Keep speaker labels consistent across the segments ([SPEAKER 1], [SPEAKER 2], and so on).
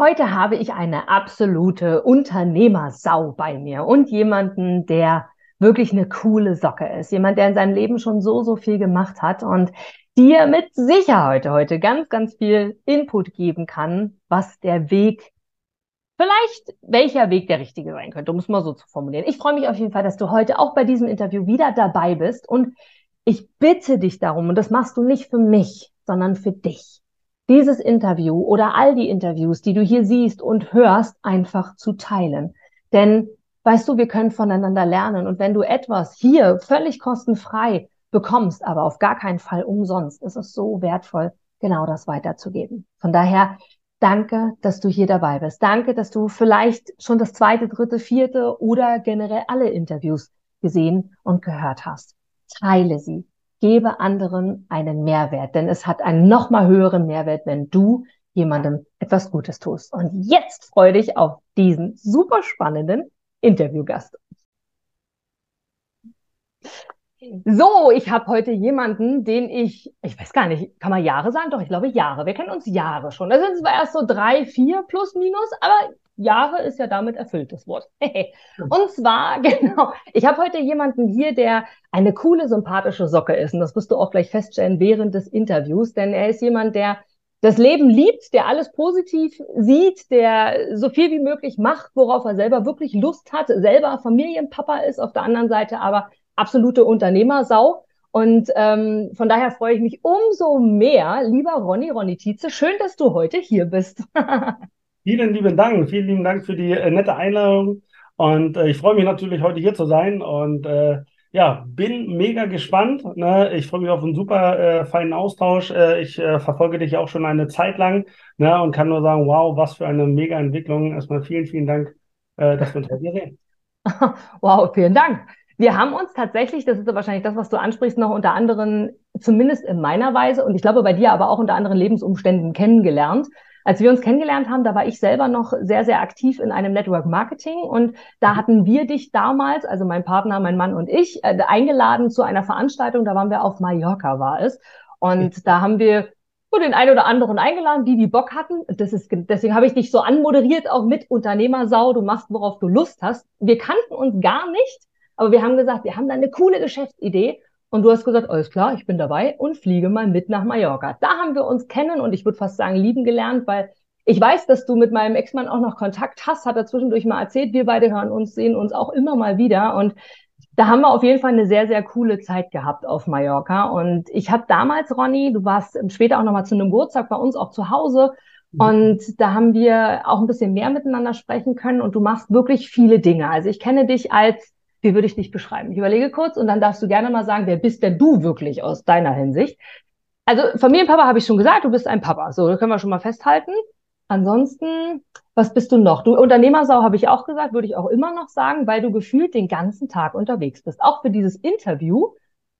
[SPEAKER 1] Heute habe ich eine absolute Unternehmersau bei mir und jemanden, der wirklich eine coole Socke ist. Jemand, der in seinem Leben schon so, so viel gemacht hat und dir mit Sicherheit heute ganz, ganz viel Input geben kann, was der Weg, vielleicht welcher Weg der richtige sein könnte, um es mal so zu formulieren. Ich freue mich auf jeden Fall, dass du heute auch bei diesem Interview wieder dabei bist und ich bitte dich darum, und das machst du nicht für mich, sondern für dich dieses Interview oder all die Interviews, die du hier siehst und hörst, einfach zu teilen. Denn weißt du, wir können voneinander lernen. Und wenn du etwas hier völlig kostenfrei bekommst, aber auf gar keinen Fall umsonst, ist es so wertvoll, genau das weiterzugeben. Von daher, danke, dass du hier dabei bist. Danke, dass du vielleicht schon das zweite, dritte, vierte oder generell alle Interviews gesehen und gehört hast. Teile sie gebe anderen einen Mehrwert, denn es hat einen noch mal höheren Mehrwert, wenn du jemandem etwas Gutes tust. Und jetzt freue dich auf diesen super spannenden Interviewgast. So, ich habe heute jemanden, den ich, ich weiß gar nicht, kann man Jahre sagen? Doch, ich glaube Jahre. Wir kennen uns Jahre schon. Also es war erst so drei, vier plus minus, aber Jahre ist ja damit erfülltes Wort. und zwar, genau, ich habe heute jemanden hier, der eine coole, sympathische Socke ist. Und das wirst du auch gleich feststellen während des Interviews, denn er ist jemand, der das Leben liebt, der alles positiv sieht, der so viel wie möglich macht, worauf er selber wirklich Lust hat, selber Familienpapa ist, auf der anderen Seite aber absolute Unternehmersau. Und ähm, von daher freue ich mich umso mehr, lieber Ronny, Ronny Tietze, schön, dass du heute hier bist.
[SPEAKER 2] Vielen lieben Dank. Vielen lieben Dank für die äh, nette Einladung. Und äh, ich freue mich natürlich, heute hier zu sein. Und äh, ja, bin mega gespannt. Ne? Ich freue mich auf einen super äh, feinen Austausch. Äh, ich äh, verfolge dich auch schon eine Zeit lang ne? und kann nur sagen, wow, was für eine mega Entwicklung. Erstmal vielen, vielen Dank, dass wir uns heute hier sehen.
[SPEAKER 1] wow, vielen Dank. Wir haben uns tatsächlich, das ist ja wahrscheinlich das, was du ansprichst, noch unter anderem, zumindest in meiner Weise und ich glaube bei dir aber auch unter anderen Lebensumständen kennengelernt. Als wir uns kennengelernt haben, da war ich selber noch sehr, sehr aktiv in einem Network Marketing und da mhm. hatten wir dich damals, also mein Partner, mein Mann und ich, äh, eingeladen zu einer Veranstaltung, da waren wir auf Mallorca, war es. Und da haben wir so den einen oder anderen eingeladen, die die Bock hatten. Das ist, deswegen habe ich dich so anmoderiert, auch mit Unternehmersau, du machst, worauf du Lust hast. Wir kannten uns gar nicht, aber wir haben gesagt, wir haben da eine coole Geschäftsidee und du hast gesagt, alles klar, ich bin dabei und fliege mal mit nach Mallorca. Da haben wir uns kennen und ich würde fast sagen lieben gelernt, weil ich weiß, dass du mit meinem Ex-Mann auch noch Kontakt hast, hat er zwischendurch mal erzählt. Wir beide hören uns, sehen uns auch immer mal wieder und da haben wir auf jeden Fall eine sehr, sehr coole Zeit gehabt auf Mallorca. Und ich habe damals, Ronny, du warst später auch nochmal zu einem Geburtstag bei uns auch zu Hause. Mhm. Und da haben wir auch ein bisschen mehr miteinander sprechen können. Und du machst wirklich viele Dinge. Also ich kenne dich als wie würde ich dich beschreiben? Ich überlege kurz und dann darfst du gerne mal sagen, wer bist denn du wirklich aus deiner Hinsicht? Also Familienpapa habe ich schon gesagt, du bist ein Papa. So, können wir schon mal festhalten. Ansonsten, was bist du noch? Du Unternehmersau habe ich auch gesagt, würde ich auch immer noch sagen, weil du gefühlt den ganzen Tag unterwegs bist. Auch für dieses Interview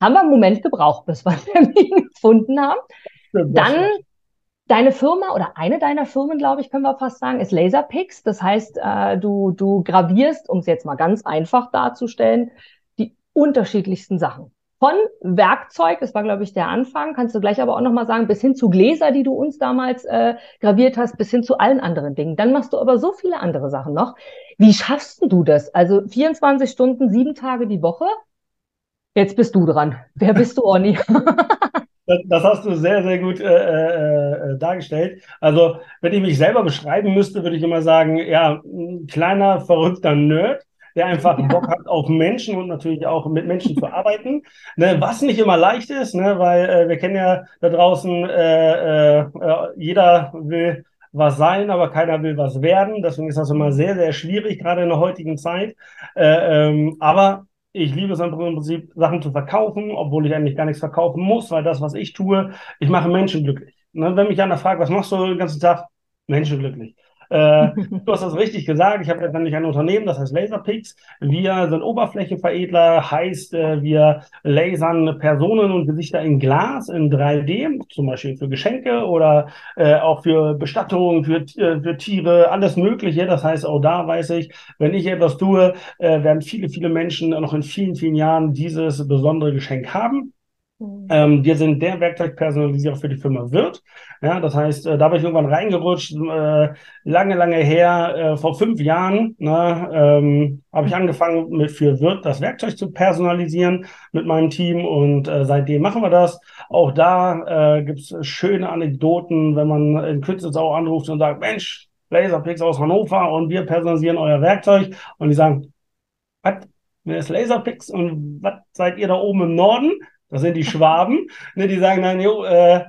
[SPEAKER 1] haben wir einen Moment gebraucht, bis wir einen Termin gefunden haben. Dann Deine Firma oder eine deiner Firmen, glaube ich, können wir fast sagen, ist Laserpix. Das heißt, äh, du, du gravierst, um es jetzt mal ganz einfach darzustellen, die unterschiedlichsten Sachen. Von Werkzeug, das war, glaube ich, der Anfang, kannst du gleich aber auch nochmal sagen, bis hin zu Gläser, die du uns damals äh, graviert hast, bis hin zu allen anderen Dingen. Dann machst du aber so viele andere Sachen noch. Wie schaffst du das? Also 24 Stunden, sieben Tage die Woche? Jetzt bist du dran. Wer bist du, Orni?
[SPEAKER 2] Das, hast du sehr, sehr gut äh, äh, äh, dargestellt. Also, wenn ich mich selber beschreiben müsste, würde ich immer sagen, ja, ein kleiner, verrückter Nerd, der einfach Bock hat auf Menschen und natürlich auch mit Menschen zu arbeiten. Ne, was nicht immer leicht ist, ne, weil äh, wir kennen ja da draußen, äh, äh, jeder will was sein, aber keiner will was werden. Deswegen ist das immer sehr, sehr schwierig, gerade in der heutigen Zeit. Äh, ähm, aber ich liebe es im Prinzip, Sachen zu verkaufen, obwohl ich eigentlich gar nichts verkaufen muss, weil das, was ich tue, ich mache Menschen glücklich. Ne? Wenn mich einer fragt, was machst du den ganzen Tag? Menschen glücklich. Äh, du hast das richtig gesagt. Ich habe letztendlich ein Unternehmen, das heißt Laserpix. Wir sind Oberflächenveredler, heißt, äh, wir lasern Personen und Gesichter in Glas in 3D, zum Beispiel für Geschenke oder äh, auch für Bestattungen, für, äh, für Tiere, alles Mögliche. Das heißt, auch da weiß ich, wenn ich etwas tue, äh, werden viele, viele Menschen noch in vielen, vielen Jahren dieses besondere Geschenk haben. Mhm. Ähm, wir sind der Werkzeugpersonalisierer für die Firma Wirt. Ja, das heißt, äh, da bin ich irgendwann reingerutscht, äh, lange, lange her, äh, vor fünf Jahren, ne, ähm, habe ich angefangen mit für Wirt das Werkzeug zu personalisieren mit meinem Team und äh, seitdem machen wir das. Auch da äh, gibt es schöne Anekdoten, wenn man in Kützelsau anruft und sagt, Mensch, Laserpix aus Hannover und wir personalisieren euer Werkzeug und die sagen, was? Wer ist Laserpix und was seid ihr da oben im Norden? Das sind die Schwaben, ne, die sagen dann, jo, äh,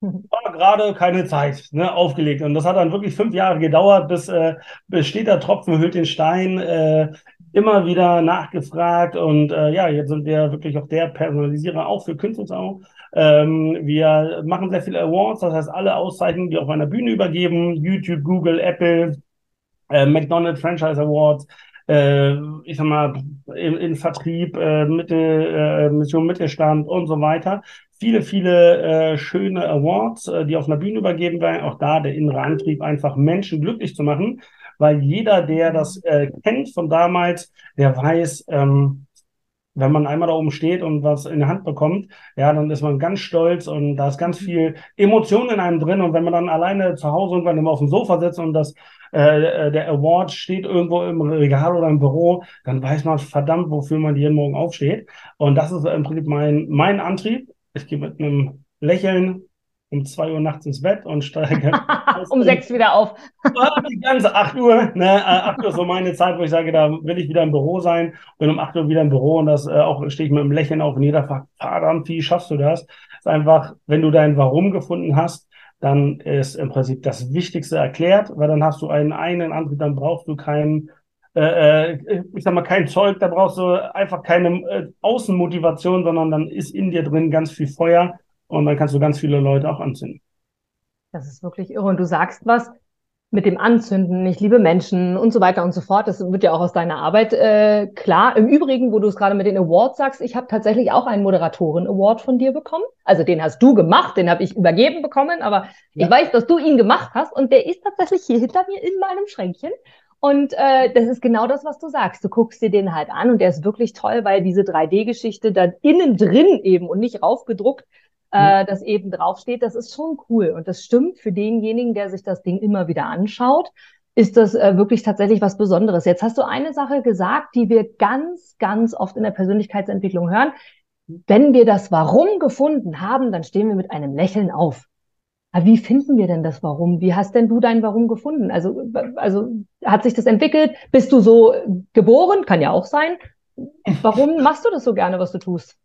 [SPEAKER 2] war gerade keine Zeit, ne, aufgelegt. Und das hat dann wirklich fünf Jahre gedauert, bis, äh, bis steht der Tropfen hüllt den Stein, äh, immer wieder nachgefragt. Und äh, ja, jetzt sind wir wirklich auch der Personalisierer, auch für Künstler. Ähm, wir machen sehr viele Awards, das heißt alle Auszeichnungen, die auf einer Bühne übergeben, YouTube, Google, Apple, äh, McDonald's Franchise Awards, äh, ich sag mal, in, in Vertrieb, äh, Mittel, äh, Mission Mittelstand und so weiter. Viele, viele äh, schöne Awards, äh, die auf einer Bühne übergeben werden. Auch da der innere Antrieb, einfach Menschen glücklich zu machen, weil jeder, der das äh, kennt von damals, der weiß, ähm, wenn man einmal da oben steht und was in der Hand bekommt, ja, dann ist man ganz stolz und da ist ganz viel Emotion in einem drin. Und wenn man dann alleine zu Hause irgendwann immer auf dem Sofa sitzt und das, äh, der Award steht irgendwo im Regal oder im Büro, dann weiß man verdammt, wofür man jeden Morgen aufsteht. Und das ist im Prinzip mein, mein Antrieb. Ich gehe mit einem Lächeln um zwei Uhr nachts ins Bett und steige
[SPEAKER 1] um sechs wieder auf.
[SPEAKER 2] die ganze acht Uhr. Ne? Äh, acht Uhr ist so meine Zeit, wo ich sage, da will ich wieder im Büro sein. Bin um acht Uhr wieder im Büro und das äh, auch stehe ich mit einem Lächeln auf und jeder fragt, verdammt, wie schaffst du das? ist einfach, wenn du dein Warum gefunden hast, dann ist im Prinzip das Wichtigste erklärt, weil dann hast du einen eigenen Antrieb, dann brauchst du keinen äh, äh, ich sag mal, kein Zeug, da brauchst du einfach keine Außenmotivation, sondern dann ist in dir drin ganz viel Feuer und dann kannst du ganz viele Leute auch anzünden.
[SPEAKER 1] Das ist wirklich irre. Und du sagst was mit dem Anzünden, ich liebe Menschen und so weiter und so fort. Das wird ja auch aus deiner Arbeit äh, klar. Im Übrigen, wo du es gerade mit den Awards sagst, ich habe tatsächlich auch einen Moderatoren-Award von dir bekommen. Also den hast du gemacht, den habe ich übergeben bekommen, aber ja. ich weiß, dass du ihn gemacht hast und der ist tatsächlich hier hinter mir in meinem Schränkchen. Und äh, das ist genau das, was du sagst. Du guckst dir den halt an und der ist wirklich toll, weil diese 3D-Geschichte da innen drin eben und nicht raufgedruckt äh, das eben draufsteht, das ist schon cool. Und das stimmt für denjenigen, der sich das Ding immer wieder anschaut, ist das äh, wirklich tatsächlich was Besonderes. Jetzt hast du eine Sache gesagt, die wir ganz, ganz oft in der Persönlichkeitsentwicklung hören. Wenn wir das Warum gefunden haben, dann stehen wir mit einem Lächeln auf. Aber wie finden wir denn das Warum? Wie hast denn du dein Warum gefunden? Also, also hat sich das entwickelt? Bist du so geboren? Kann ja auch sein. Warum machst du das so gerne, was du tust?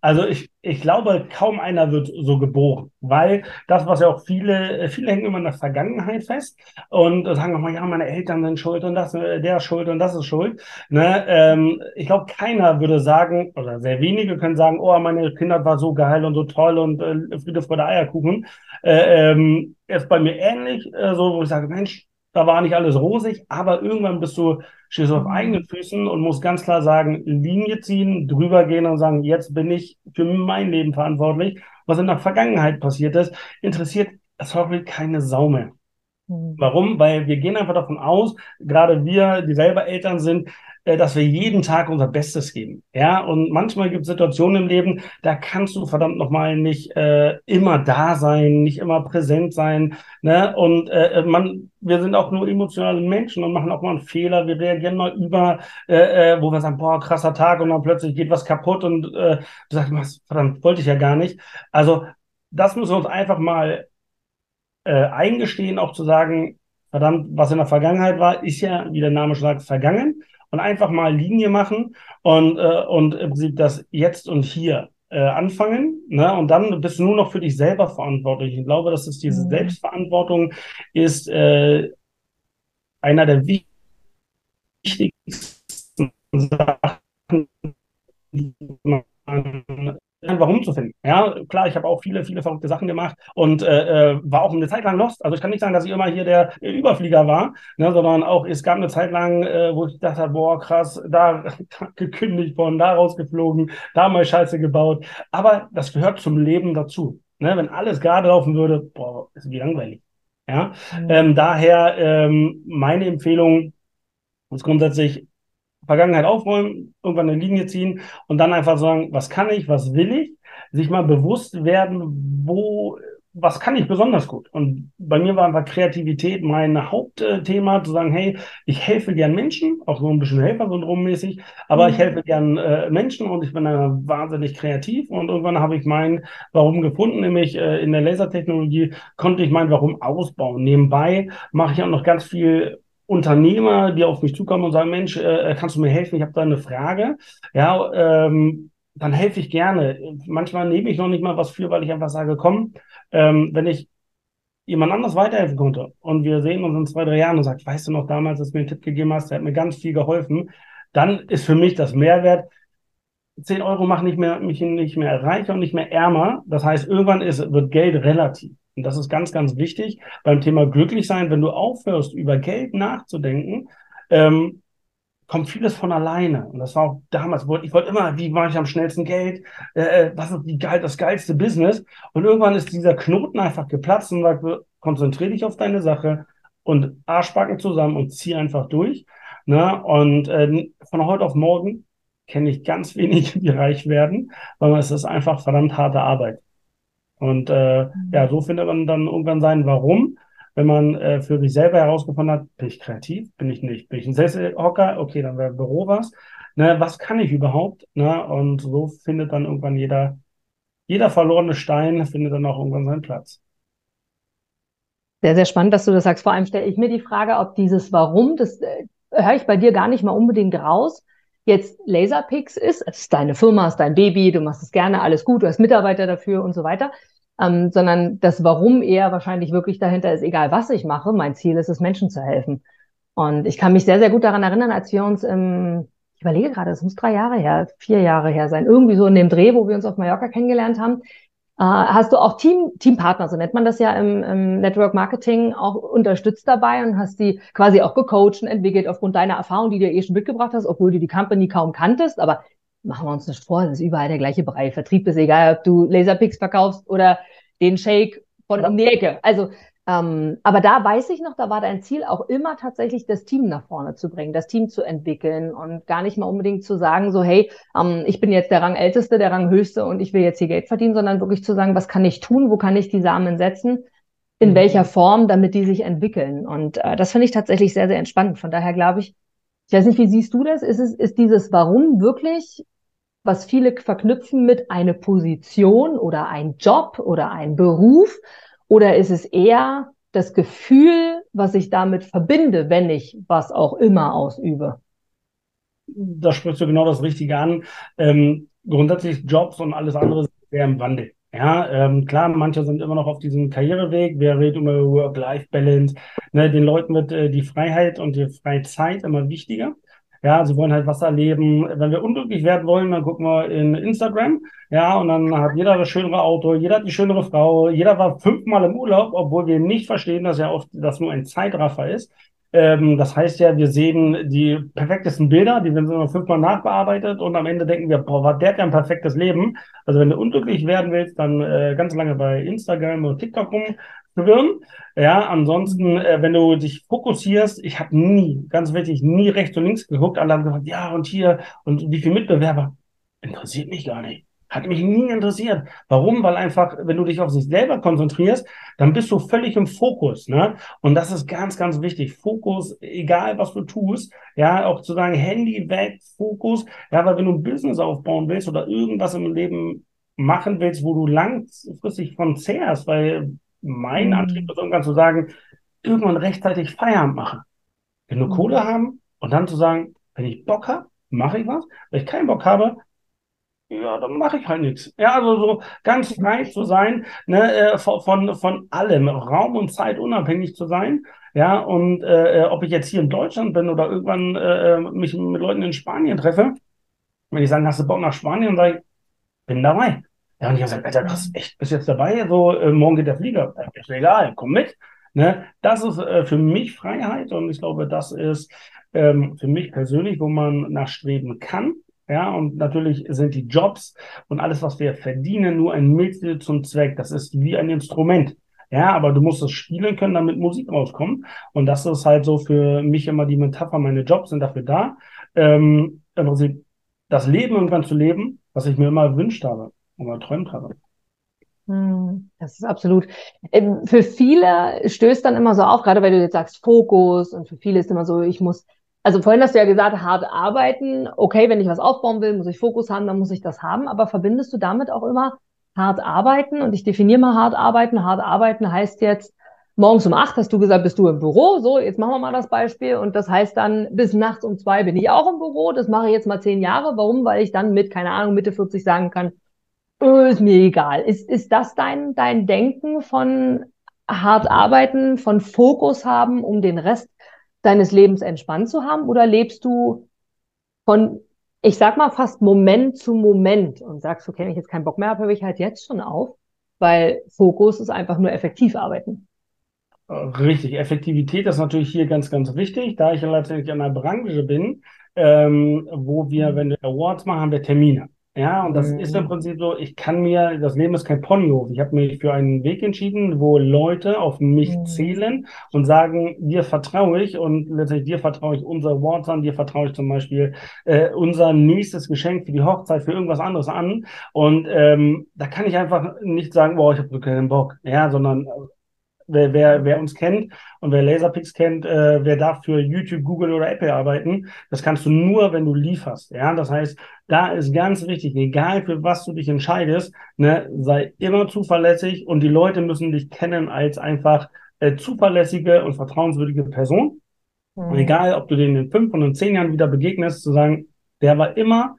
[SPEAKER 2] Also ich, ich glaube, kaum einer wird so geboren, weil das, was ja auch viele, viele hängen immer in der Vergangenheit fest und sagen auch mal, ja, meine Eltern sind schuld und das, der ist schuld und das ist schuld. Ne? Ähm, ich glaube, keiner würde sagen, oder sehr wenige können sagen, oh, meine Kinder war so geil und so toll und äh, Friede, Freude, Eierkuchen. Äh, ähm, ist bei mir ähnlich, äh, so, wo ich sage, Mensch, da war nicht alles rosig, aber irgendwann bist du, stehst du auf eigenen Füßen und musst ganz klar sagen, Linie ziehen, drüber gehen und sagen, jetzt bin ich für mein Leben verantwortlich. Was in der Vergangenheit passiert ist, interessiert sorry keine Sau mehr. Mhm. Warum? Weil wir gehen einfach davon aus, gerade wir, die selber Eltern sind, dass wir jeden Tag unser Bestes geben. Ja, und manchmal gibt es Situationen im Leben, da kannst du verdammt nochmal nicht äh, immer da sein, nicht immer präsent sein. Ne? Und äh, man, wir sind auch nur emotionale Menschen und machen auch mal einen Fehler. Wir reagieren mal über, äh, äh, wo wir sagen, boah, krasser Tag und dann plötzlich geht was kaputt und äh, du sagst, was, verdammt, wollte ich ja gar nicht. Also das müssen wir uns einfach mal äh, eingestehen, auch zu sagen, verdammt, was in der Vergangenheit war, ist ja, wie der Name schon sagt, vergangen und einfach mal Linie machen und, äh, und im Prinzip das jetzt und hier äh, anfangen. Ne? Und dann bist du nur noch für dich selber verantwortlich. Ich glaube, dass es diese mhm. Selbstverantwortung ist äh, einer der wichtigsten Sachen, die man Warum zu finden. Ja, klar, ich habe auch viele, viele verrückte Sachen gemacht und äh, äh, war auch eine Zeit lang lost. Also ich kann nicht sagen, dass ich immer hier der äh, Überflieger war, ne, sondern auch es gab eine Zeit lang, äh, wo ich dachte, boah, krass, da gekündigt worden, da rausgeflogen, da mal Scheiße gebaut. Aber das gehört zum Leben dazu. Ne? Wenn alles gerade laufen würde, boah, ist wie langweilig. Ja, mhm. ähm, daher ähm, meine Empfehlung ist grundsätzlich Vergangenheit aufräumen, irgendwann eine Linie ziehen und dann einfach sagen, was kann ich, was will ich, sich mal bewusst werden, wo was kann ich besonders gut? Und bei mir war einfach Kreativität mein Hauptthema, zu sagen, hey, ich helfe gern Menschen, auch so ein bisschen Helfersyndrom-mäßig, aber mhm. ich helfe gern äh, Menschen und ich bin äh, wahnsinnig kreativ. Und irgendwann habe ich mein Warum gefunden, nämlich äh, in der Lasertechnologie konnte ich mein Warum ausbauen. Nebenbei mache ich auch noch ganz viel Unternehmer, die auf mich zukommen und sagen, Mensch, äh, kannst du mir helfen? Ich habe da eine Frage. Ja, ähm, dann helfe ich gerne. Manchmal nehme ich noch nicht mal was für, weil ich einfach sage, komm, ähm, wenn ich jemand anders weiterhelfen konnte und wir sehen uns in zwei, drei Jahren und sagt, weißt du noch damals, dass du mir einen Tipp gegeben hast, der hat mir ganz viel geholfen, dann ist für mich das Mehrwert, 10 Euro machen nicht mehr, mich nicht mehr reicher und nicht mehr ärmer. Das heißt, irgendwann ist, wird Geld relativ. Und das ist ganz, ganz wichtig beim Thema glücklich sein, wenn du aufhörst, über Geld nachzudenken, ähm, kommt vieles von alleine. Und das war auch damals, ich wollte immer, wie mache ich am schnellsten Geld? Äh, äh, was ist die, das geilste Business? Und irgendwann ist dieser Knoten einfach geplatzt und sagt, konzentriere dich auf deine Sache und Arschbacken zusammen und zieh einfach durch. Ne? Und äh, von heute auf morgen kenne ich ganz wenige, die reich werden, weil es ist einfach verdammt harte Arbeit. Und äh, ja, so findet man dann irgendwann sein Warum wenn man äh, für sich selber herausgefunden hat, bin ich kreativ, bin ich nicht, bin ich ein Sesselhocker, okay, dann wäre Büro was. Ne, was kann ich überhaupt? Ne? Und so findet dann irgendwann jeder, jeder verlorene Stein findet dann auch irgendwann seinen Platz.
[SPEAKER 1] Sehr, sehr spannend, dass du das sagst. Vor allem stelle ich mir die Frage, ob dieses Warum, das äh, höre ich bei dir gar nicht mal unbedingt raus, jetzt Laserpix ist. Es ist deine Firma, es ist dein Baby, du machst es gerne, alles gut, du hast Mitarbeiter dafür und so weiter ähm, sondern das Warum eher wahrscheinlich wirklich dahinter ist, egal was ich mache, mein Ziel ist es, Menschen zu helfen. Und ich kann mich sehr, sehr gut daran erinnern, als wir uns im, ich überlege gerade, es muss drei Jahre her, vier Jahre her sein, irgendwie so in dem Dreh, wo wir uns auf Mallorca kennengelernt haben, hast du auch Team, Teampartner, so nennt man das ja im, im Network Marketing, auch unterstützt dabei und hast die quasi auch gecoacht und entwickelt aufgrund deiner Erfahrung, die du eh schon mitgebracht hast, obwohl du die Company kaum kanntest, aber machen wir uns nicht vor, das ist überall der gleiche Bereich. Vertrieb ist egal, ob du Laserpicks verkaufst oder den Shake von um die Ecke. Also, ähm, aber da weiß ich noch, da war dein Ziel auch immer tatsächlich das Team nach vorne zu bringen, das Team zu entwickeln und gar nicht mal unbedingt zu sagen, so, hey, ähm, ich bin jetzt der Rangälteste, der Ranghöchste und ich will jetzt hier Geld verdienen, sondern wirklich zu sagen, was kann ich tun, wo kann ich die Samen setzen, in mhm. welcher Form, damit die sich entwickeln. Und äh, das finde ich tatsächlich sehr, sehr entspannend. Von daher glaube ich, ich weiß nicht, wie siehst du das? Ist es, ist dieses Warum wirklich was viele verknüpfen mit eine Position oder ein Job oder ein Beruf? Oder ist es eher das Gefühl, was ich damit verbinde, wenn ich was auch immer ausübe?
[SPEAKER 2] Da sprichst du genau das Richtige an. Ähm, grundsätzlich Jobs und alles andere sind sehr im Wandel. Ja, ähm, klar, manche sind immer noch auf diesem Karriereweg. Wir reden über Work-Life-Balance. Ne, den Leuten wird äh, die Freiheit und die Freizeit immer wichtiger. Ja, sie wollen halt was erleben. Wenn wir unglücklich werden wollen, dann gucken wir in Instagram. Ja, und dann hat jeder das schönere Auto, jeder hat die schönere Frau, jeder war fünfmal im Urlaub, obwohl wir nicht verstehen, dass ja oft das nur ein Zeitraffer ist. Ähm, das heißt ja, wir sehen die perfektesten Bilder, die werden immer fünfmal nachbearbeitet und am Ende denken wir, boah, war der hat ja ein perfektes Leben. Also wenn du unglücklich werden willst, dann äh, ganz lange bei Instagram oder TikTok rum schwirren. Ja, ansonsten, äh, wenn du dich fokussierst, ich habe nie, ganz wichtig, nie rechts und links geguckt, alle haben gesagt, ja und hier und wie viele Mitbewerber. Interessiert mich gar nicht. Hat mich nie interessiert. Warum? Weil einfach, wenn du dich auf sich selber konzentrierst, dann bist du völlig im Fokus. Ne? Und das ist ganz, ganz wichtig. Fokus, egal was du tust, ja, auch zu sagen, Handy weg, Fokus. Ja, weil wenn du ein Business aufbauen willst oder irgendwas im Leben machen willst, wo du langfristig von zehrst, weil mein mhm. Antrieb ist irgendwann zu sagen, irgendwann rechtzeitig Feierabend machen. Wenn mhm. Kohle haben und dann zu sagen, wenn ich Bock habe, mache ich was. Wenn ich keinen Bock habe, ja, dann mache ich halt nichts. Ja, also so ganz frei zu sein, ne, äh, von, von allem, Raum und Zeit unabhängig zu sein. Ja, und äh, äh, ob ich jetzt hier in Deutschland bin oder irgendwann äh, äh mich mit Leuten in Spanien treffe, wenn ich sagen, hast du Bock nach Spanien, sage ich, bin dabei. Ja, und ich habe gesagt, Alter, was, echt, bist jetzt dabei? So, äh, morgen geht der Flieger. Ist egal, komm mit. Ne? Das ist äh, für mich Freiheit und ich glaube, das ist ähm, für mich persönlich, wo man nachstreben kann. Ja, und natürlich sind die Jobs und alles, was wir verdienen, nur ein Mittel zum Zweck. Das ist wie ein Instrument. Ja, aber du musst es spielen können, damit Musik rauskommt. Und das ist halt so für mich immer die Metapher. Meine Jobs sind dafür da, ähm, im Prinzip das Leben irgendwann zu leben, was ich mir immer gewünscht habe. Und erträumt habe.
[SPEAKER 1] Hm, das ist absolut. Ähm, für viele stößt dann immer so auf, gerade weil du jetzt sagst Fokus und für viele ist immer so, ich muss, also vorhin hast du ja gesagt, hart arbeiten. Okay, wenn ich was aufbauen will, muss ich Fokus haben, dann muss ich das haben. Aber verbindest du damit auch immer hart arbeiten? Und ich definiere mal hart arbeiten. Hart arbeiten heißt jetzt, morgens um acht hast du gesagt, bist du im Büro. So, jetzt machen wir mal das Beispiel. Und das heißt dann, bis nachts um zwei bin ich auch im Büro. Das mache ich jetzt mal zehn Jahre. Warum? Weil ich dann mit, keine Ahnung, Mitte 40 sagen kann, oh, ist mir egal. Ist, ist das dein, dein Denken von hart arbeiten, von Fokus haben, um den Rest deines Lebens entspannt zu haben? Oder lebst du von, ich sag mal, fast Moment zu Moment und sagst, okay, wenn ich jetzt keinen Bock mehr habe, höre ich halt jetzt schon auf, weil Fokus ist einfach nur effektiv arbeiten.
[SPEAKER 2] Richtig, Effektivität ist natürlich hier ganz, ganz wichtig, da ich ja letztendlich in einer Branche bin, ähm, wo wir, wenn wir Awards machen, haben wir Termine. Ja, und das mhm. ist im mhm. Prinzip so, ich kann mir, das Leben ist kein Ponyhof. Ich habe mich für einen Weg entschieden, wo Leute auf mich mhm. zählen und sagen, dir vertraue ich und letztendlich dir vertraue ich unser Awards an, dir vertraue ich zum Beispiel äh, unser nächstes Geschenk für die Hochzeit, für irgendwas anderes an. Und ähm, da kann ich einfach nicht sagen, boah, ich habe keinen Bock, ja, sondern Wer, wer, wer uns kennt und wer Laserpix kennt, äh, wer darf für YouTube, Google oder Apple arbeiten, das kannst du nur, wenn du lieferst. Ja, das heißt, da ist ganz wichtig, egal für was du dich entscheidest, ne, sei immer zuverlässig und die Leute müssen dich kennen als einfach äh, zuverlässige und vertrauenswürdige Person. Mhm. Egal, ob du denen in fünf und in zehn Jahren wieder begegnest, zu sagen, der war immer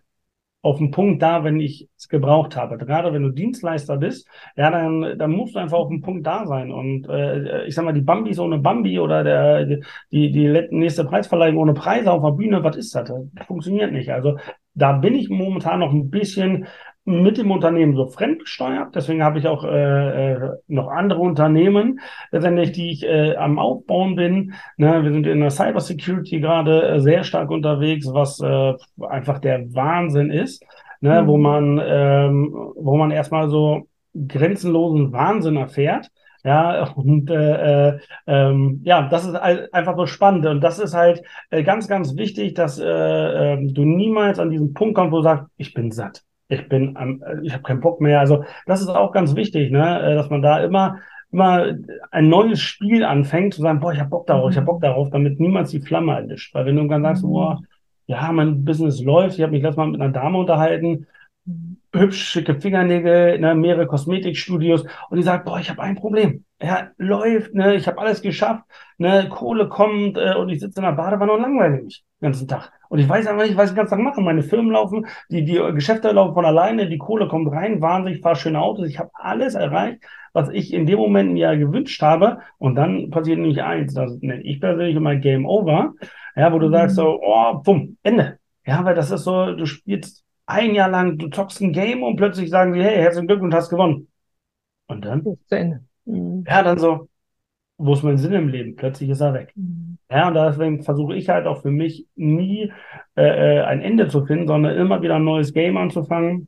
[SPEAKER 2] auf den Punkt da, wenn ich es gebraucht habe. Gerade wenn du Dienstleister bist, ja, dann, dann musst du einfach auf den Punkt da sein. Und äh, ich sag mal, die Bambis ohne Bambi oder der, die, die nächste Preisverleihung ohne Preise auf der Bühne, was ist das? Das funktioniert nicht. Also da bin ich momentan noch ein bisschen mit dem Unternehmen so fremdgesteuert. Deswegen habe ich auch äh, äh, noch andere Unternehmen, letztendlich, die ich äh, am Aufbauen bin. Ne, wir sind in der Cybersecurity gerade äh, sehr stark unterwegs, was äh, einfach der Wahnsinn ist, ne, mhm. wo man, ähm, wo man erstmal so grenzenlosen Wahnsinn erfährt. Ja, und äh, äh, ähm, ja, das ist einfach so spannend. Und das ist halt äh, ganz, ganz wichtig, dass äh, äh, du niemals an diesen Punkt kommst, wo du sagst, ich bin satt ich bin am, ich habe keinen Bock mehr. Also das ist auch ganz wichtig, ne, äh, dass man da immer immer ein neues Spiel anfängt, zu sagen, boah, ich habe Bock darauf, ich habe Bock darauf, damit niemals die Flamme erlischt. Weil wenn du dann sagst, mhm. boah, ja, mein Business läuft, ich habe mich letztes Mal mit einer Dame unterhalten, hübsch schicke Fingernägel, ne, mehrere Kosmetikstudios und die sagt, boah, ich habe ein Problem. Ja, läuft, ne, ich habe alles geschafft, ne, Kohle kommt äh, und ich sitze in der Badewanne und langweile mich den ganzen Tag. Und ich weiß einfach nicht, was ich den ganzen Tag mache. Meine Firmen laufen, die, die Geschäfte laufen von alleine, die Kohle kommt rein, wahnsinnig, fahre schöne Autos. Ich habe alles erreicht, was ich in dem Moment mir gewünscht habe. Und dann passiert nämlich eins, das nenne ich persönlich immer Game Over, ja, wo du mhm. sagst so, oh, bumm, Ende. Ja, weil das ist so, du spielst ein Jahr lang, du zockst ein Game und plötzlich sagen sie, hey, herzlichen Glückwunsch, hast gewonnen. Und dann? Zu Ende. Mhm. Ja, dann so, wo ist mein Sinn im Leben? Plötzlich ist er weg. Mhm. Ja, und deswegen versuche ich halt auch für mich nie äh, äh, ein Ende zu finden, sondern immer wieder ein neues Game anzufangen.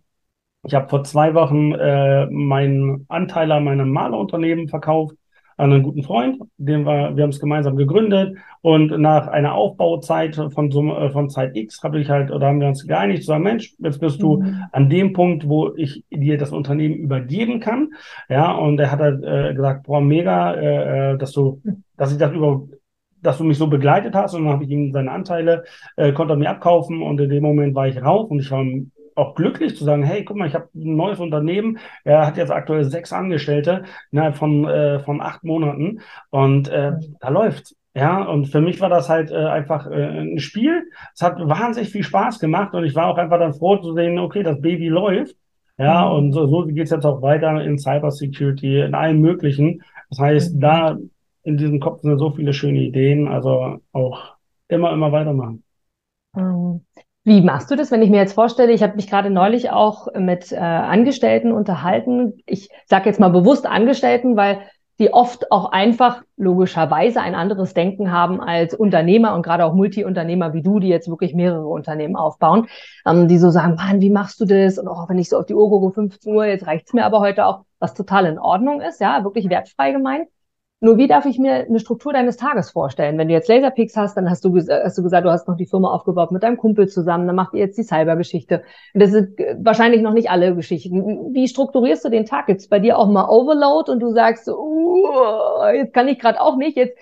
[SPEAKER 2] Ich habe vor zwei Wochen äh, meinen Anteil an meinem Malerunternehmen verkauft an einen guten Freund, den wir, wir haben es gemeinsam gegründet und nach einer Aufbauzeit von so, äh, von Zeit X habe ich halt oder haben wir uns geeinigt, zu sagen, Mensch, jetzt bist du mhm. an dem Punkt, wo ich dir das Unternehmen übergeben kann, ja, und er hat halt äh, gesagt, boah, mega, äh, äh dass du, dass ich das über dass du mich so begleitet hast. Und dann habe ich ihm seine Anteile, äh, konnte er mir abkaufen. Und in dem Moment war ich raus und ich war auch glücklich zu sagen, hey, guck mal, ich habe ein neues Unternehmen. Er hat jetzt aktuell sechs Angestellte innerhalb von, äh, von acht Monaten und äh, da läuft's. Ja, und für mich war das halt äh, einfach äh, ein Spiel. Es hat wahnsinnig viel Spaß gemacht und ich war auch einfach dann froh zu sehen, okay, das Baby läuft. Ja, mhm. und so, so geht es jetzt auch weiter in Cybersecurity, in allen möglichen. Das heißt, mhm. da in diesem Kopf sind so viele schöne Ideen, also auch immer, immer weitermachen.
[SPEAKER 1] Mhm. Wie machst du das, wenn ich mir jetzt vorstelle, ich habe mich gerade neulich auch mit äh, Angestellten unterhalten. Ich sage jetzt mal bewusst Angestellten, weil die oft auch einfach logischerweise ein anderes Denken haben als Unternehmer und gerade auch Multi-Unternehmer wie du, die jetzt wirklich mehrere Unternehmen aufbauen, ähm, die so sagen, Mann, wie machst du das? Und auch wenn ich so auf die Uhr gucke, 15 Uhr, jetzt reicht's mir aber heute auch, was total in Ordnung ist, ja, wirklich wertfrei gemeint. Nur wie darf ich mir eine Struktur deines Tages vorstellen? Wenn du jetzt Laserpix hast, dann hast du, hast du gesagt, du hast noch die Firma aufgebaut mit deinem Kumpel zusammen, dann macht ihr jetzt die Cybergeschichte. Das sind wahrscheinlich noch nicht alle Geschichten. Wie strukturierst du den Tag? Gibt bei dir auch mal Overload und du sagst, uh, jetzt kann ich gerade auch nicht, jetzt